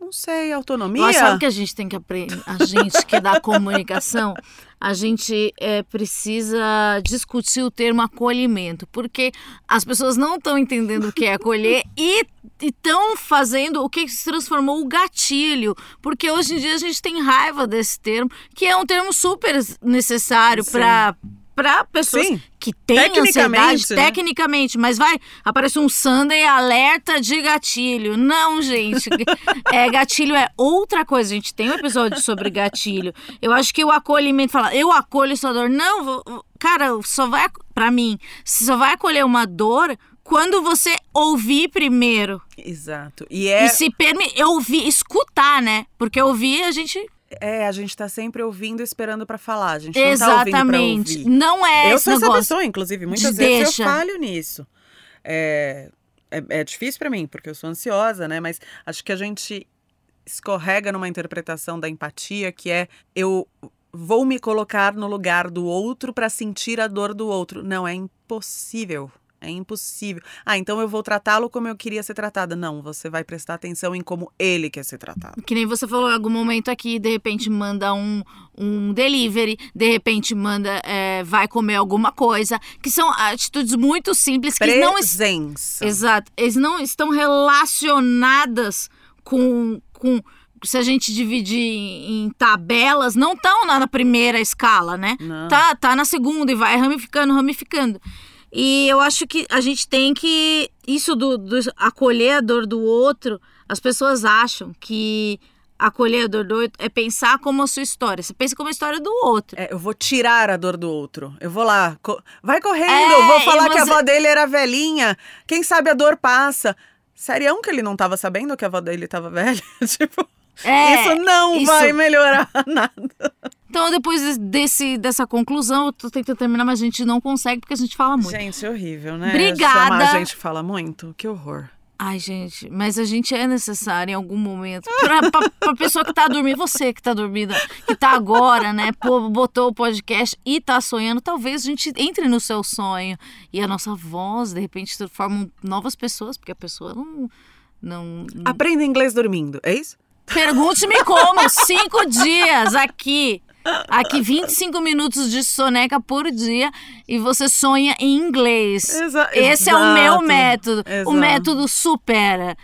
Speaker 3: Não sei, autonomia.
Speaker 2: Mas sabe o que a gente tem que aprender? A gente que da [LAUGHS] comunicação, a gente é, precisa discutir o termo acolhimento, porque as pessoas não estão entendendo o que é acolher [LAUGHS] e estão fazendo o que se transformou o gatilho, porque hoje em dia a gente tem raiva desse termo, que é um termo super necessário para para pessoas
Speaker 3: Sim.
Speaker 2: que têm
Speaker 3: Tecnicamente,
Speaker 2: ansiedade,
Speaker 3: né?
Speaker 2: tecnicamente, mas vai, aparece um Sunday alerta de gatilho. Não, gente. [LAUGHS] é, gatilho é outra coisa. A gente tem um episódio sobre gatilho. Eu acho que o acolhimento fala, eu acolho sua dor. Não, vou- cara, só vai, pra mim, você só vai acolher uma dor quando você ouvir primeiro.
Speaker 3: Exato. E é,
Speaker 2: E se permitir, ouvir, escutar, né? Porque ouvir a gente.
Speaker 3: É, a gente tá sempre ouvindo e esperando pra falar. A gente não tá ouvindo pra
Speaker 2: Exatamente.
Speaker 3: ouvir.
Speaker 2: Não é
Speaker 3: eu sou essa pessoa, inclusive, muitas
Speaker 2: de
Speaker 3: vezes
Speaker 2: deixa.
Speaker 3: eu falho nisso. É, é, é difícil pra mim, porque eu sou ansiosa, né? Mas acho que a gente escorrega numa interpretação da empatia que é eu vou me colocar no lugar do outro pra sentir a dor do outro. Não, é impossível. É impossível. Ah, então eu vou tratá-lo como eu queria ser tratada. Não, você vai prestar atenção em como ele quer ser tratado.
Speaker 2: Que nem você falou em algum momento aqui, de repente manda um, um delivery, de repente manda, é, vai comer alguma coisa, que são atitudes muito simples que não es-
Speaker 3: Presença.
Speaker 2: Exato, eles não estão relacionadas com, com se a gente dividir em, tabelas, não estão na, na primeira escala, né?
Speaker 3: Não.
Speaker 2: Tá, tá na segunda e vai ramificando, ramificando. E eu acho que a gente tem que. Isso do, do acolher a dor do outro, as pessoas acham que acolher a dor do outro é pensar como a sua história. Você pensa como a história do outro.
Speaker 3: É, eu vou tirar a dor do outro. Eu vou lá. co- Vai correndo,
Speaker 2: É,
Speaker 3: eu vou falar que a avó dele era velhinha. Quem sabe a dor passa. Serião que ele não tava sabendo que a avó dele tava [LAUGHS] velha? tipo,
Speaker 2: É,
Speaker 3: isso não
Speaker 2: isso-
Speaker 3: vai melhorar [LAUGHS] nada.
Speaker 2: Então, depois desse, dessa conclusão, eu tô tentando terminar, mas a gente não consegue porque a gente fala muito.
Speaker 3: Gente, horrível, né?
Speaker 2: Obrigada.
Speaker 3: Chamar a gente fala muito. Que horror.
Speaker 2: Ai, gente, mas a gente é necessário em algum momento. Pra, pra, pra pessoa que tá dormindo, você que tá dormindo, que tá agora, né? Pô, botou o podcast e tá sonhando, talvez a gente entre no seu sonho. E a nossa voz, de repente, formam novas pessoas, porque a pessoa não. não...
Speaker 3: Aprenda inglês dormindo, é isso?
Speaker 2: Pergunte-me como, cinco dias aqui. Aqui 25 minutos de soneca por dia e você sonha em inglês.
Speaker 3: Exa
Speaker 2: Esse é o meu método.
Speaker 3: Exato.
Speaker 2: O método supera.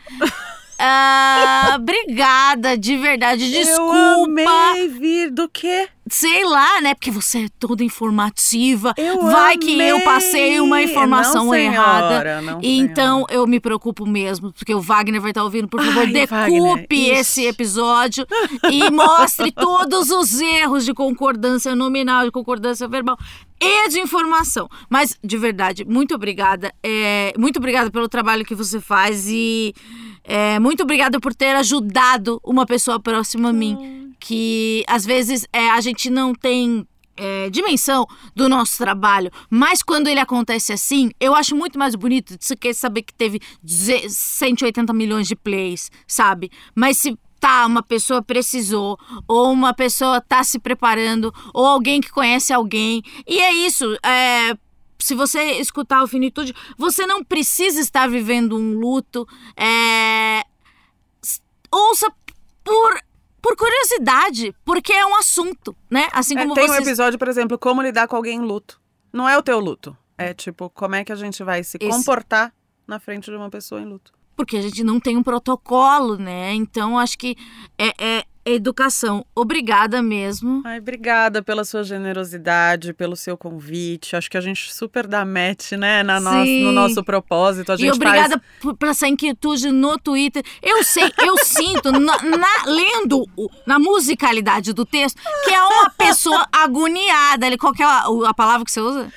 Speaker 2: Ah, [LAUGHS] obrigada, de verdade. Desculpa.
Speaker 3: Eu amei vir do quê?
Speaker 2: Sei lá, né? Porque você é toda informativa.
Speaker 3: Eu
Speaker 2: Vai que eu
Speaker 3: amei.
Speaker 2: passei uma informação
Speaker 3: Não, senhora,
Speaker 2: errada.
Speaker 3: não,
Speaker 2: então eu me preocupo mesmo, porque o Wagner vai estar ouvindo. Por favor,
Speaker 3: Ai,
Speaker 2: decupe esse episódio e mostre [LAUGHS] todos os erros de concordância nominal, de concordância verbal e de informação. Mas, de verdade, muito obrigada. É, muito obrigada pelo trabalho que você faz e é, muito obrigada por ter ajudado uma pessoa próxima a mim. Que às vezes é, a gente não tem é, dimensão do nosso trabalho, mas quando ele acontece assim, eu acho muito mais bonito de quer saber que teve 180 milhões de plays, sabe? Mas se tá, uma pessoa precisou, ou uma pessoa tá se preparando, ou alguém que conhece alguém, e é isso, é, se você escutar o Finitude, você não precisa estar vivendo um luto. É... Ouça por, por curiosidade, porque é um assunto, né? Assim
Speaker 3: É,
Speaker 2: como
Speaker 3: tem um
Speaker 2: vocês...
Speaker 3: episódio, por exemplo, como lidar com alguém em luto. Não é o teu luto. É tipo, como é que a gente vai se
Speaker 2: Esse.
Speaker 3: comportar na frente de uma pessoa em luto.
Speaker 2: Porque a gente não tem um protocolo, né? Então acho que é, é educação. Obrigada mesmo.
Speaker 3: Ai, obrigada pela sua generosidade, pelo seu convite. Acho que a gente super dá match, né, na nosso, no nosso propósito. A gente
Speaker 2: E obrigada
Speaker 3: faz...
Speaker 2: por, essa inquietude no Twitter. Eu sei, eu sinto, na, na- lendo na musicalidade do texto, que é uma pessoa agoniada. Qual é a, a palavra que você usa?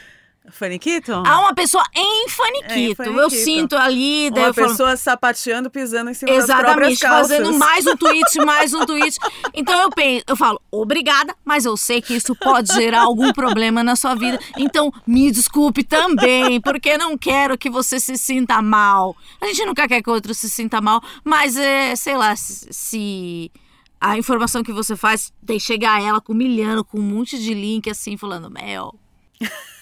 Speaker 3: Faniquito?
Speaker 2: Há uma pessoa em faniquito.
Speaker 3: É, em
Speaker 2: Eu
Speaker 3: faniquito.
Speaker 2: sinto ali.
Speaker 3: Uma
Speaker 2: eu falo,
Speaker 3: pessoa sapateando, pisando em cima das próprias
Speaker 2: Exatamente,
Speaker 3: calças.
Speaker 2: fazendo mais um [LAUGHS] tweet, mais um tweet. Então eu penso, eu falo, obrigada, mas eu sei que isso pode gerar algum problema na sua vida. Então me desculpe também, porque não quero que você se sinta mal. A gente nunca quer que o outro se sinta mal, mas é, sei lá, se- a informação que você faz tem chegar a ela com humilhando, com um monte de link assim, falando, Mel. [LAUGHS]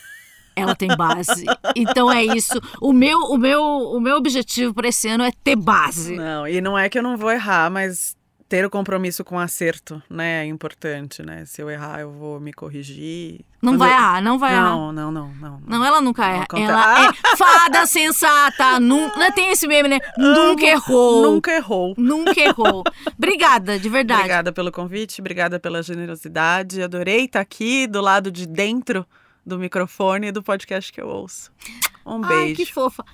Speaker 2: Ela tem base. Então é isso. O meu, o meu, o meu objetivo para esse ano é ter base.
Speaker 3: Não, e não é que eu não vou errar, mas ter o compromisso com o acerto, né, é importante, né? Se eu errar, eu vou me corrigir.
Speaker 2: Não
Speaker 3: Quando
Speaker 2: vai
Speaker 3: eu-
Speaker 2: errar, não vai errar.
Speaker 3: Não, não, não, não.
Speaker 2: Não, ela nunca erra.
Speaker 3: acontece.
Speaker 2: Ela
Speaker 3: Ah!
Speaker 2: é fada sensata. Nunca, [LAUGHS] tem esse meme, né? Nunca errou.
Speaker 3: Nunca errou.
Speaker 2: Nunca errou. Obrigada, de verdade.
Speaker 3: Obrigada pelo convite, obrigada pela generosidade. Adorei estar aqui do lado de dentro do microfone do podcast que eu ouço. Um
Speaker 2: Ai,
Speaker 3: beijo.
Speaker 2: que fofa.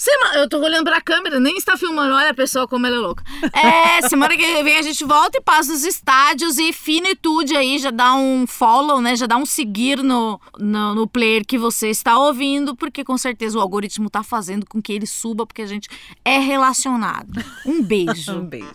Speaker 2: Sema... Eu tô olhando pra câmera, nem está filmando. Olha a pessoa como ela é louca. É, [LAUGHS] semana que vem a gente volta e passa os estádios e finitude aí, já dá um follow, né? Já dá um seguir no, no, no player que você está ouvindo, porque com certeza o algoritmo tá fazendo com que ele suba, porque a gente é relacionado. Um beijo. [LAUGHS]
Speaker 3: Um beijo.